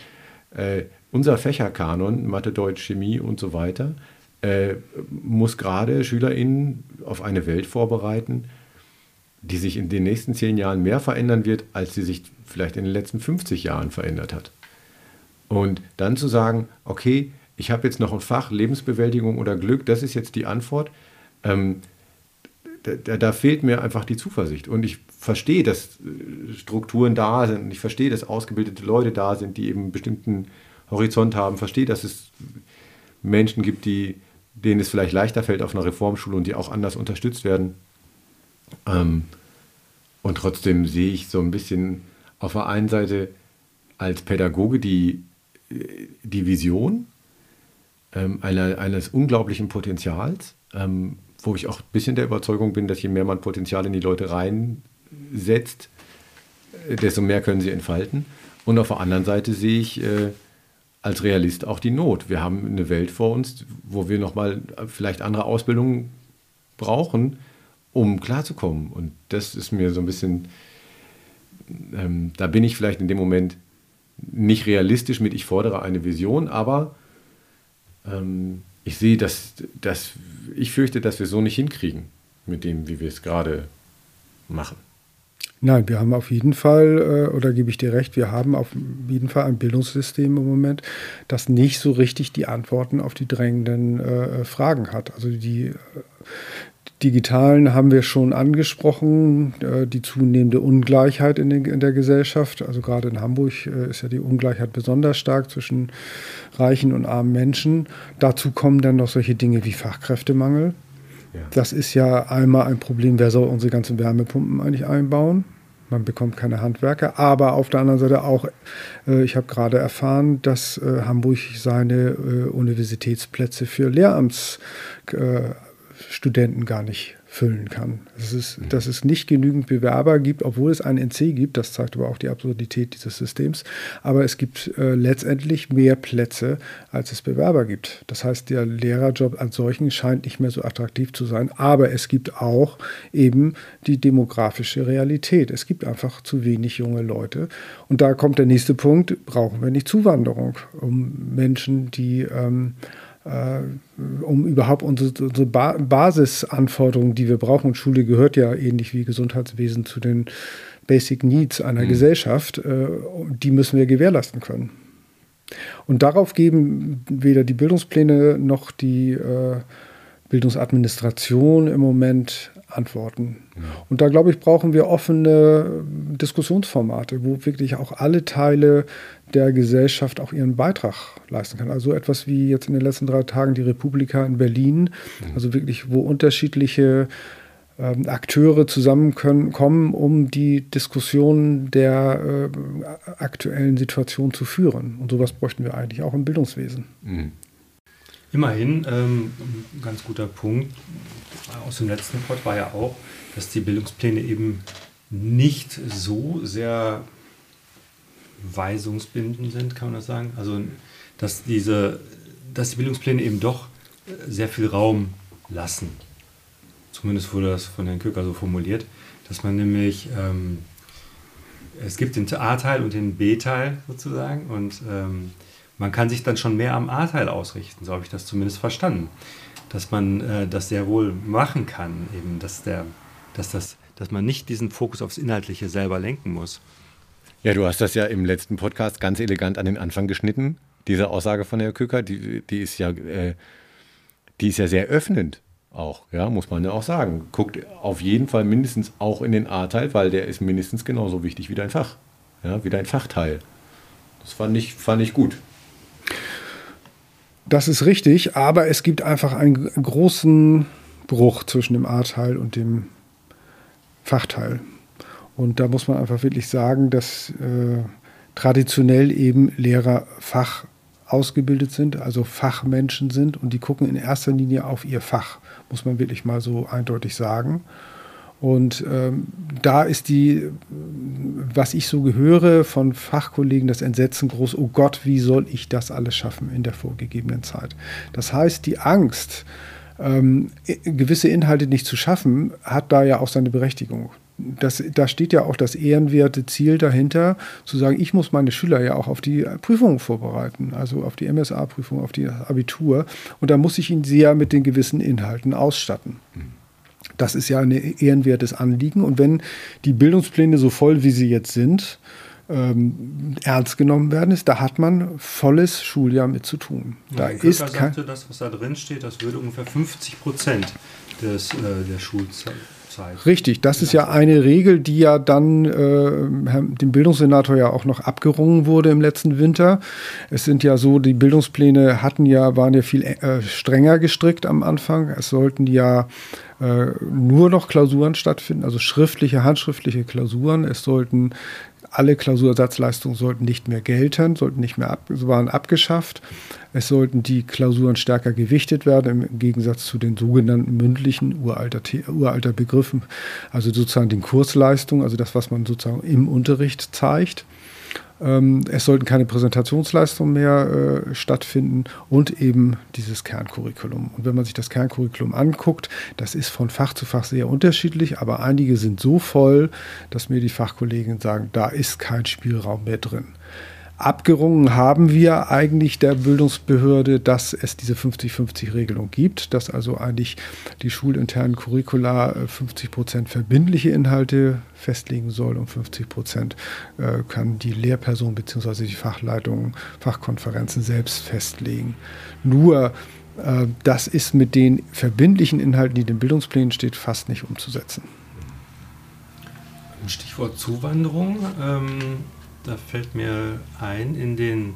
äh, unser Fächerkanon, Mathe, Deutsch, Chemie und so weiter, äh, muss gerade SchülerInnen auf eine Welt vorbereiten, die sich in den nächsten zehn Jahren mehr verändern wird, als sie sich vielleicht in den letzten 50 Jahren verändert hat. Und dann zu sagen, okay, ich habe jetzt noch ein Fach, Lebensbewältigung oder Glück, das ist jetzt die Antwort. Ähm, da, da, fehlt mir einfach die Zuversicht. Und ich verstehe, dass äh, Strukturen da sind. Und ich verstehe, dass ausgebildete Leute da sind, die eben einen bestimmten Horizont haben. Ich verstehe, dass es Menschen gibt, die, denen es vielleicht leichter fällt auf einer Reformschule und die auch anders unterstützt werden. Ähm, und trotzdem sehe ich so ein bisschen auf der einen Seite als Pädagoge die, die Vision ähm, einer, eines unglaublichen Potenzials, ähm, wo ich auch ein bisschen der Überzeugung bin, dass je mehr man Potenzial in die Leute reinsetzt, äh, desto mehr können sie entfalten. Und auf der anderen Seite sehe ich äh, als Realist auch die Not. Wir haben eine Welt vor uns, wo wir nochmal vielleicht andere Ausbildungen brauchen, um klarzukommen. Und das ist mir so ein bisschen, ähm, da bin ich vielleicht in dem Moment nicht realistisch mit, ich fordere eine Vision, aber ähm, ich sehe, dass, dass ich fürchte, dass wir so nicht hinkriegen mit dem, wie wir es gerade machen. Nein, wir haben auf jeden Fall, äh, oder gebe ich dir recht, wir haben auf jeden Fall ein Bildungssystem im Moment, das nicht so richtig die Antworten auf die drängenden äh, Fragen hat. Also die äh, Digitalen haben wir schon angesprochen, äh, die zunehmende Ungleichheit in, der Gesellschaft. Also gerade in Hamburg äh, ist ja die Ungleichheit besonders stark zwischen reichen und armen Menschen. Dazu kommen dann noch solche Dinge wie Fachkräftemangel. Ja. Das ist ja einmal ein Problem, wer soll unsere ganzen Wärmepumpen eigentlich einbauen? Man bekommt keine Handwerker, aber auf der anderen Seite auch, äh, ich habe gerade erfahren, dass Hamburg seine Universitätsplätze für Lehramts Studenten gar nicht füllen kann. Es ist, dass es nicht genügend Bewerber gibt, obwohl es einen NC gibt, das zeigt aber auch die Absurdität dieses Systems. Aber es gibt äh, letztendlich mehr Plätze, als es Bewerber gibt. Das heißt, der Lehrerjob als solchen scheint nicht mehr so attraktiv zu sein. Aber es gibt auch eben die demografische Realität. Es gibt einfach zu wenig junge Leute. Und da kommt der nächste Punkt, brauchen wir nicht Zuwanderung, um Menschen, die ähm, äh, um überhaupt unsere, unsere ba Basisanforderungen, die wir brauchen, und Schule gehört ja ähnlich wie Gesundheitswesen zu den Basic Needs einer mhm. Gesellschaft, äh, die müssen wir gewährleisten können. Und darauf geben weder die Bildungspläne noch die äh, Bildungsadministration im Moment antworten. Ja. Und da, glaube ich, brauchen wir offene Diskussionsformate, wo wirklich auch alle Teile der Gesellschaft auch ihren Beitrag leisten kann. Also etwas wie jetzt in den letzten drei Tagen die Republika in Berlin, mhm. also wirklich, wo unterschiedliche ähm, Akteure zusammenkommen, um die Diskussion der äh, aktuellen Situation zu führen. Und sowas bräuchten wir eigentlich auch im Bildungswesen. Mhm. Immerhin, ähm, ein ganz guter Punkt aus dem letzten Pod war ja auch, dass die Bildungspläne eben nicht so sehr weisungsbindend sind, kann man das sagen. Also, dass, diese, dass die Bildungspläne eben doch sehr viel Raum lassen. Zumindest wurde das von Herrn Köcker so formuliert, dass man nämlich, ähm, es gibt den A-Teil und den B-Teil sozusagen und ähm, man kann sich dann schon mehr am A-Teil ausrichten, so habe ich das zumindest verstanden. Dass man äh, das sehr wohl machen kann, eben, dass, der, dass, das, dass man nicht diesen Fokus aufs Inhaltliche selber lenken muss. Ja, du hast das ja im letzten Podcast ganz elegant an den Anfang geschnitten, diese Aussage von Herrn Kücker, die, die, ist, ja, äh, die ist ja sehr öffnend auch, ja, muss man ja auch sagen. Guckt auf jeden Fall mindestens auch in den A-Teil, weil der ist mindestens genauso wichtig wie dein Fach, ja, wie dein Fachteil. Das fand ich, fand ich gut. Das ist richtig, aber es gibt einfach einen großen Bruch zwischen dem A-Teil und dem Fachteil. Und da muss man einfach wirklich sagen, dass äh, traditionell eben Lehrer Fach ausgebildet sind, also Fachmenschen sind und die gucken in erster Linie auf ihr Fach, muss man wirklich mal so eindeutig sagen. Und ähm, da ist die, was ich so gehöre von Fachkollegen, das Entsetzen groß, oh Gott, wie soll ich das alles schaffen in der vorgegebenen Zeit? Das heißt, die Angst, ähm, gewisse Inhalte nicht zu schaffen, hat da ja auch seine Berechtigung. Das, da steht ja auch das ehrenwerte Ziel dahinter, zu sagen, ich muss meine Schüler ja auch auf die Prüfungen vorbereiten, also auf die MSA-Prüfung, auf die Abitur. Und da muss ich ihn sehr mit den gewissen Inhalten ausstatten. Mhm. Das ist ja ein ehrenwertes Anliegen. Und wenn die Bildungspläne so voll, wie sie jetzt sind, ähm, ernst genommen werden ist, da hat man volles Schuljahr mit zu tun. Da ja, ist kein sagte, das, was da drin steht, das würde ungefähr 50 Prozent des, äh, der Schulzeit Zeit. Richtig, das ist ja eine Regel, die ja dann äh, dem Bildungssenator ja auch noch abgerungen wurde im letzten Winter. Es sind ja so, die Bildungspläne hatten ja, waren ja viel äh, strenger gestrickt am Anfang. Es sollten ja nur noch Klausuren stattfinden, also schriftliche, handschriftliche Klausuren. Es sollten alle Klausursatzleistungen sollten nicht mehr gelten, sollten nicht mehr ab, waren abgeschafft. Es sollten die Klausuren stärker gewichtet werden, im Gegensatz zu den sogenannten mündlichen uralter, uralter Begriffen, also sozusagen den Kursleistungen, also das, was man sozusagen im Unterricht zeigt. Ähm, es sollten keine Präsentationsleistungen mehr äh, stattfinden und eben dieses Kerncurriculum. Und wenn man sich das Kerncurriculum anguckt, das ist von Fach zu Fach sehr unterschiedlich, aber einige sind so voll, dass mir die Fachkollegen sagen, da ist kein Spielraum mehr drin. Abgerungen haben wir eigentlich der Bildungsbehörde, dass es diese 50-50-Regelung gibt, dass also eigentlich die schulinternen Curricula 50 äh, Prozent verbindliche Inhalte festlegen soll und 50 Prozent äh, kann die Lehrperson bzw. die Fachleitungen, Fachkonferenzen selbst festlegen. Nur äh, das ist mit den verbindlichen Inhalten, die in den Bildungsplänen steht, fast nicht umzusetzen. Stichwort Zuwanderung. Ähm da fällt mir ein, in den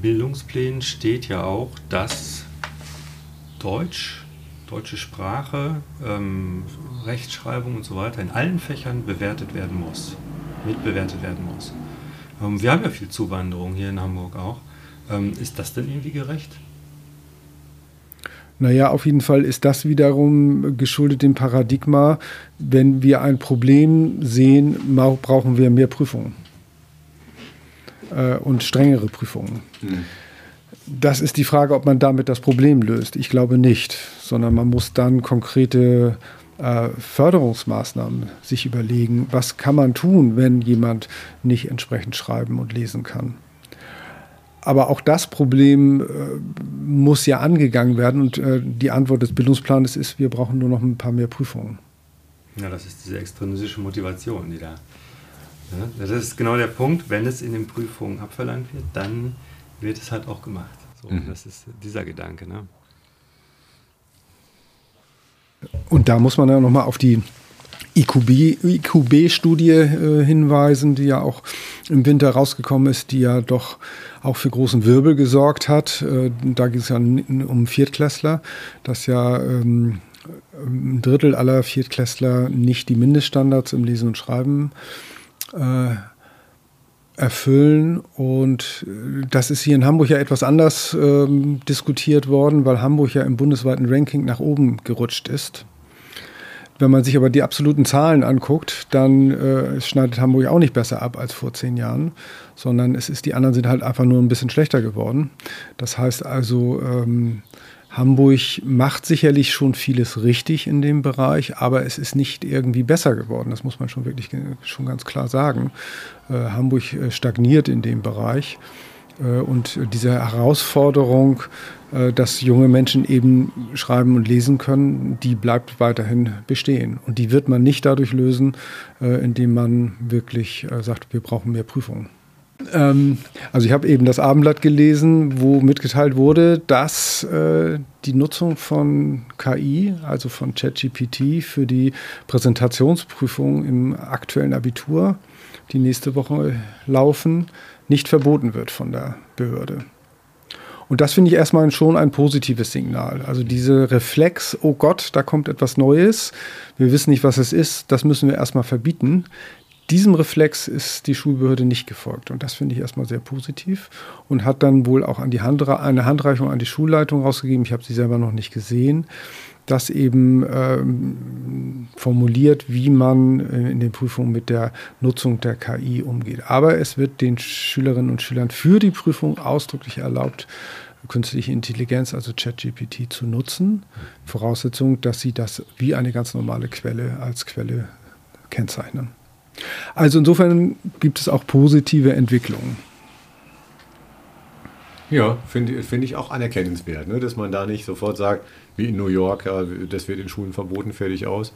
Bildungsplänen steht ja auch, dass Deutsch, deutsche Sprache, ähm, Rechtschreibung und so weiter in allen Fächern bewertet werden muss, mitbewertet werden muss. Ähm, wir haben ja viel Zuwanderung hier in Hamburg auch. Ähm, ist das denn irgendwie gerecht? Naja, auf jeden Fall ist das wiederum geschuldet dem Paradigma, wenn wir ein Problem sehen, brauchen wir mehr Prüfungen äh, und strengere Prüfungen. Mhm. Das ist die Frage, ob man damit das Problem löst. Ich glaube nicht, sondern man muss dann konkrete äh, Förderungsmaßnahmen sich überlegen, was kann man tun, wenn jemand nicht entsprechend schreiben und lesen kann. Aber auch das Problem äh, muss ja angegangen werden und äh, die Antwort des Bildungsplanes ist, wir brauchen nur noch ein paar mehr Prüfungen. Ja, das ist diese extrinsische Motivation, die da ja, das ist genau der Punkt, wenn es in den Prüfungen abverlangt wird, dann wird es halt auch gemacht. So, mhm. Das ist dieser Gedanke. Ne? Und da muss man ja nochmal auf die IQB-Studie äh, hinweisen, die ja auch im Winter rausgekommen ist, die ja doch auch für großen Wirbel gesorgt hat. Äh, da ging es ja um Viertklässler, dass ja ähm, ein Drittel aller Viertklässler nicht die Mindeststandards im Lesen und Schreiben äh, erfüllen. Und äh, das ist hier in Hamburg ja etwas anders ähm, diskutiert worden, weil Hamburg ja im bundesweiten Ranking nach oben gerutscht ist. Wenn man sich aber die absoluten Zahlen anguckt, dann äh, schneidet Hamburg auch nicht besser ab als vor zehn Jahren, sondern es ist, die anderen sind halt einfach nur ein bisschen schlechter geworden. Das heißt also, ähm, Hamburg macht sicherlich schon vieles richtig in dem Bereich, aber es ist nicht irgendwie besser geworden. Das muss man schon wirklich schon ganz klar sagen. Äh, Hamburg äh, stagniert in dem Bereich. Äh, und diese Herausforderung, äh, dass junge Menschen eben schreiben und lesen können, die bleibt weiterhin bestehen. Und die wird man nicht dadurch lösen, äh, indem man wirklich äh, sagt, wir brauchen mehr Prüfungen. Ähm, also ich habe eben das Abendblatt gelesen, wo mitgeteilt wurde, dass äh, die Nutzung von KI, also von ChatGPT, für die Präsentationsprüfung im aktuellen Abitur, die nächste Woche laufen, nicht verboten wird von der Behörde. Und das finde ich erstmal schon ein positives Signal. Also diese Reflex, oh Gott, da kommt etwas Neues, wir wissen nicht, was es ist, das müssen wir erstmal verbieten diesem Reflex ist die Schulbehörde nicht gefolgt. Und das finde ich erstmal sehr positiv und hat dann wohl auch an die Hand, eine Handreichung an die Schulleitung rausgegeben. Ich habe sie selber noch nicht gesehen, das eben ähm, formuliert, wie man äh, in den Prüfungen mit der Nutzung der KI umgeht. Aber es wird den Schülerinnen und Schülern für die Prüfung ausdrücklich erlaubt, künstliche Intelligenz, also ChatGPT, zu nutzen. Voraussetzung, dass sie das wie eine ganz normale Quelle als Quelle kennzeichnen. Also insofern gibt es auch positive Entwicklungen. Ja, finde find ich auch anerkennenswert, ne? dass man da nicht sofort sagt, wie in New York, ja, das wird in Schulen verboten, fertig aus.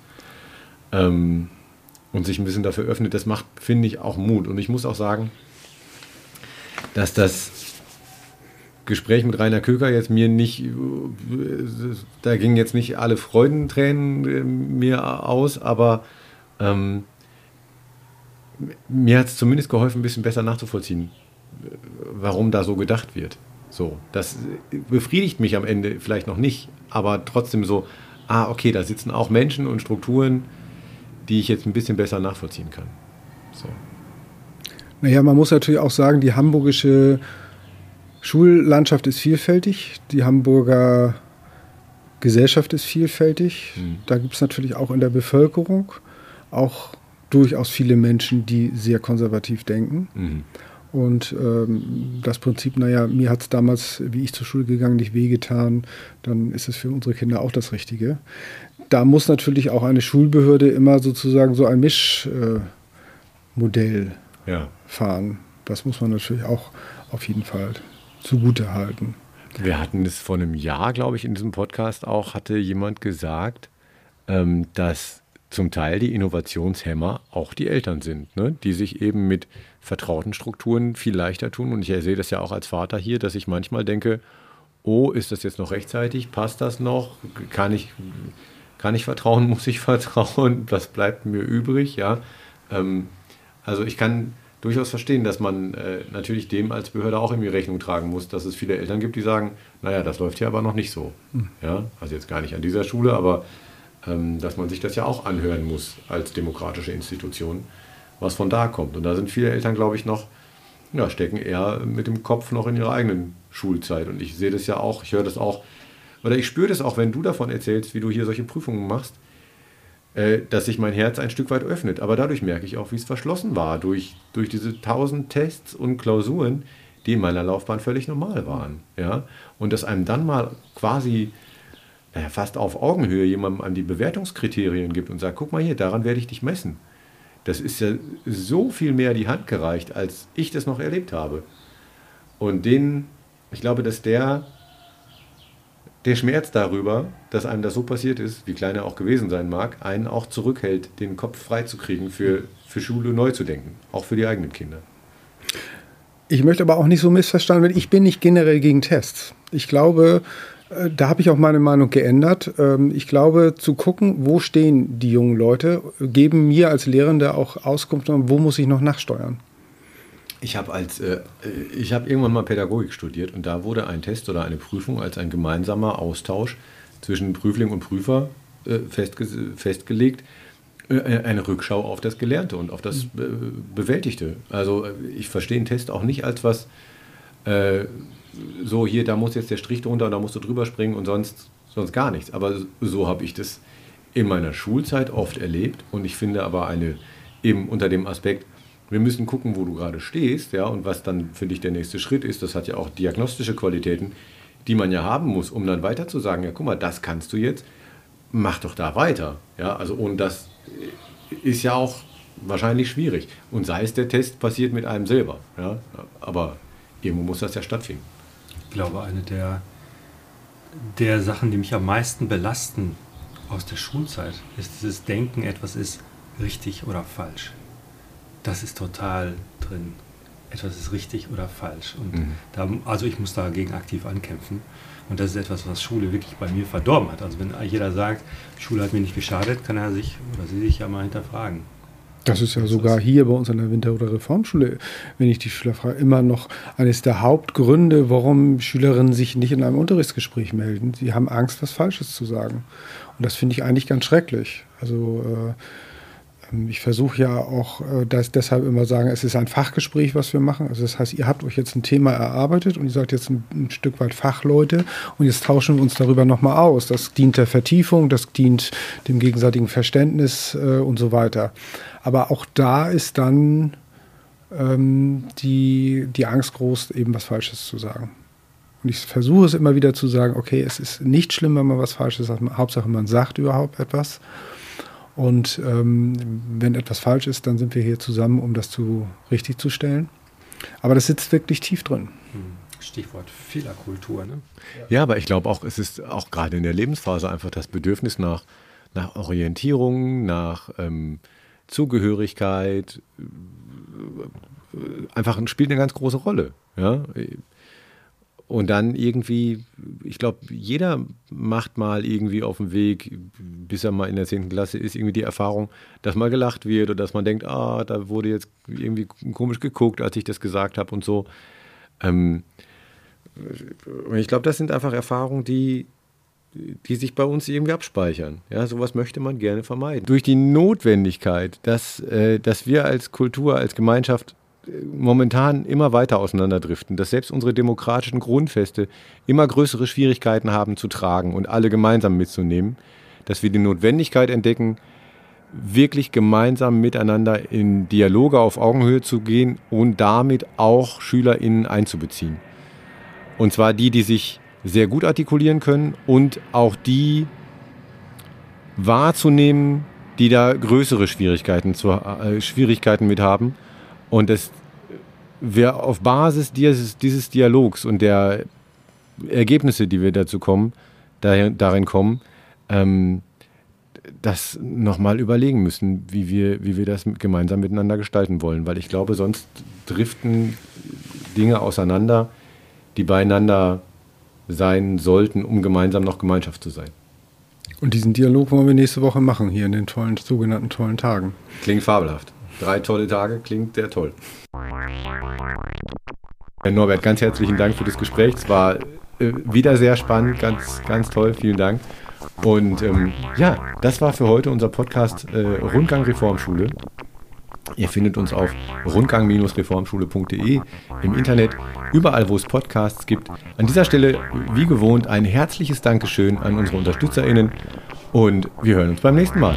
Ähm, und sich ein bisschen dafür öffnet, das macht, finde ich, auch Mut. Und ich muss auch sagen, dass das Gespräch mit Rainer Köker jetzt mir nicht, da gingen jetzt nicht alle Freudentränen äh, mir aus, aber ähm, mir hat es zumindest geholfen, ein bisschen besser nachzuvollziehen, warum da so gedacht wird. So, das befriedigt mich am Ende vielleicht noch nicht, aber trotzdem so, ah, okay, da sitzen auch Menschen und Strukturen, die ich jetzt ein bisschen besser nachvollziehen kann. So. Naja, man muss natürlich auch sagen, die hamburgische Schullandschaft ist vielfältig, die Hamburger Gesellschaft ist vielfältig. Mhm. Da gibt es natürlich auch in der Bevölkerung auch durchaus viele Menschen, die sehr konservativ denken. Mhm. Und ähm, das Prinzip, naja, mir hat es damals, wie ich zur Schule gegangen, nicht wehgetan, dann ist es für unsere Kinder auch das Richtige. Da muss natürlich auch eine Schulbehörde immer sozusagen so ein Mischmodell äh, ja. fahren. Das muss man natürlich auch auf jeden Fall zugute halten. Wir hatten es vor einem Jahr, glaube ich, in diesem Podcast auch, hatte jemand gesagt, ähm, dass zum Teil die Innovationshemmer auch die Eltern sind, ne? die sich eben mit vertrauten Strukturen viel leichter tun. Und ich sehe das ja auch als Vater hier, dass ich manchmal denke, oh, ist das jetzt noch rechtzeitig? Passt das noch? Kann ich, kann ich vertrauen? Muss ich vertrauen? Was bleibt mir übrig? Ja, ähm, also ich kann durchaus verstehen, dass man äh, natürlich dem als Behörde auch irgendwie Rechnung tragen muss, dass es viele Eltern gibt, die sagen, naja, das läuft hier aber noch nicht so. Hm. Ja, also jetzt gar nicht an dieser Schule, aber dass man sich das ja auch anhören muss als demokratische Institution, was von da kommt. Und da sind viele Eltern, glaube ich, noch, ja, stecken eher mit dem Kopf noch in ihrer eigenen Schulzeit. Und ich sehe das ja auch, ich höre das auch, oder ich spüre das auch, wenn du davon erzählst, wie du hier solche Prüfungen machst, äh, dass sich mein Herz ein Stück weit öffnet. Aber dadurch merke ich auch, wie es verschlossen war, durch, durch diese tausend Tests und Klausuren, die in meiner Laufbahn völlig normal waren. Ja? Und dass einem dann mal quasi naja, fast auf Augenhöhe jemandem an die Bewertungskriterien gibt und sagt, guck mal hier, daran werde ich dich messen. Das ist ja so viel mehr die Hand gereicht, als ich das noch erlebt habe. Und den, ich glaube, dass der, der Schmerz darüber, dass einem das so passiert ist, wie klein er auch gewesen sein mag, einen auch zurückhält, den Kopf freizukriegen für, für Schule neu zu denken, auch für die eigenen Kinder. Ich möchte aber auch nicht so missverstanden werden, ich bin nicht generell gegen Tests. Ich glaube, da habe ich auch meine Meinung geändert. Ähm, ich glaube, zu gucken, wo stehen die jungen Leute, geben mir als Lehrende auch Auskunft, wo muss ich noch nachsteuern. Ich habe als äh, ich habe irgendwann mal Pädagogik studiert und da wurde ein Test oder eine Prüfung als ein gemeinsamer Austausch zwischen Prüfling und Prüfer äh, festge festgelegt. Äh, eine Rückschau auf das Gelernte und auf das äh, Bewältigte. Also äh, ich verstehe einen Test auch nicht als was so hier, da muss jetzt der Strich drunter da musst du drüber springen und sonst, sonst gar nichts. Aber so habe ich das in meiner Schulzeit oft erlebt und ich finde aber eine, eben unter dem Aspekt, wir müssen gucken, wo du gerade stehst, ja, und was dann für dich der nächste Schritt ist. Das hat ja auch diagnostische Qualitäten, die man ja haben muss, um dann weiter zu sagen, ja, guck mal, das kannst du jetzt, mach doch da weiter, ja, also und das ist ja auch wahrscheinlich schwierig. Und sei es der Test passiert mit einem selber, ja, aber irgendwo muss das ja stattfinden glaube, eine der, der Sachen, die mich am meisten belasten aus der Schulzeit, ist dieses Denken, etwas ist richtig oder falsch. Das ist total drin. Etwas ist richtig oder falsch. Und mhm. da, also ich muss dagegen aktiv ankämpfen. Und das ist etwas, was Schule wirklich bei mir verdorben hat. Also wenn jeder sagt, Schule hat mir nicht geschadet, kann er sich oder sie sich ja mal hinterfragen. Das ist ja sogar hier bei uns an der Winter- oder Reformschule, wenn ich die Schüler frage, immer noch eines der Hauptgründe, warum Schülerinnen sich nicht in einem Unterrichtsgespräch melden. Sie haben Angst, was Falsches zu sagen. Und das finde ich eigentlich ganz schrecklich. Also äh, ähm, ich versuche ja auch äh, das deshalb immer sagen, es ist ein Fachgespräch, was wir machen. Also das heißt, ihr habt euch jetzt ein Thema erarbeitet und ihr seid jetzt ein, ein Stück weit Fachleute und jetzt tauschen wir uns darüber nochmal aus. Das dient der Vertiefung, das dient dem gegenseitigen Verständnis äh, und so weiter. Aber auch da ist dann ähm, die, die Angst groß, eben was Falsches zu sagen. Und ich versuche es immer wieder zu sagen, okay, es ist nicht schlimm, wenn man was Falsches sagt. Hauptsache, man sagt überhaupt etwas. Und ähm, wenn etwas falsch ist, dann sind wir hier zusammen, um das zu richtig zu stellen. Aber das sitzt wirklich tief drin. Hm. Stichwort Fehlerkultur. Ne? Ja, aber ich glaube auch, es ist auch gerade in der Lebensphase einfach das Bedürfnis nach, nach Orientierung, nach ähm, Zugehörigkeit, einfach spielt eine ganz große Rolle. Ja? und dann irgendwie, ich glaube, jeder macht mal irgendwie auf dem Weg, bis er mal in der 10. Klasse ist, irgendwie die Erfahrung, dass mal gelacht wird oder dass man denkt, ah, da wurde jetzt irgendwie komisch geguckt, als ich das gesagt habe und so. Ähm, ich glaube, das sind einfach Erfahrungen, die, die sich bei uns irgendwie abspeichern. Ja, sowas möchte man gerne vermeiden. Durch die Notwendigkeit, dass, äh, dass wir als Kultur, als Gemeinschaft äh, momentan immer weiter auseinanderdriften, dass selbst unsere demokratischen Grundfeste immer größere Schwierigkeiten haben zu tragen und alle gemeinsam mitzunehmen, dass wir die Notwendigkeit entdecken, wirklich gemeinsam miteinander in Dialoge auf Augenhöhe zu gehen und damit auch SchülerInnen einzubeziehen. Und zwar die, die sich sehr gut artikulieren können und auch die wahrzunehmen, die da größere Schwierigkeiten, zu, äh, Schwierigkeiten mit haben. Und dass wir auf Basis dieses, dieses Dialogs und der Ergebnisse, die wir dazu kommen, dahin, darin kommen, ähm, das nochmal überlegen müssen, wie wir, wie wir das gemeinsam miteinander gestalten wollen. Weil ich glaube, sonst driften Dinge auseinander, die beieinander sein sollten, um gemeinsam noch Gemeinschaft zu sein. Und diesen Dialog wollen wir nächste Woche machen, hier in den tollen, sogenannten tollen Tagen. Klingt fabelhaft. Drei tolle Tage, klingt sehr toll. Herr Norbert, ganz herzlichen Dank für das Gespräch. Es war äh, wieder sehr spannend, ganz, ganz toll. Vielen Dank. Und ähm, ja, das war für heute unser Podcast äh, Rundgang Reformschule. Ihr findet uns auf rundgang-reformschule.de im Internet, überall, wo es Podcasts gibt. An dieser Stelle, wie gewohnt, ein herzliches Dankeschön an unsere UnterstützerInnen und wir hören uns beim nächsten Mal.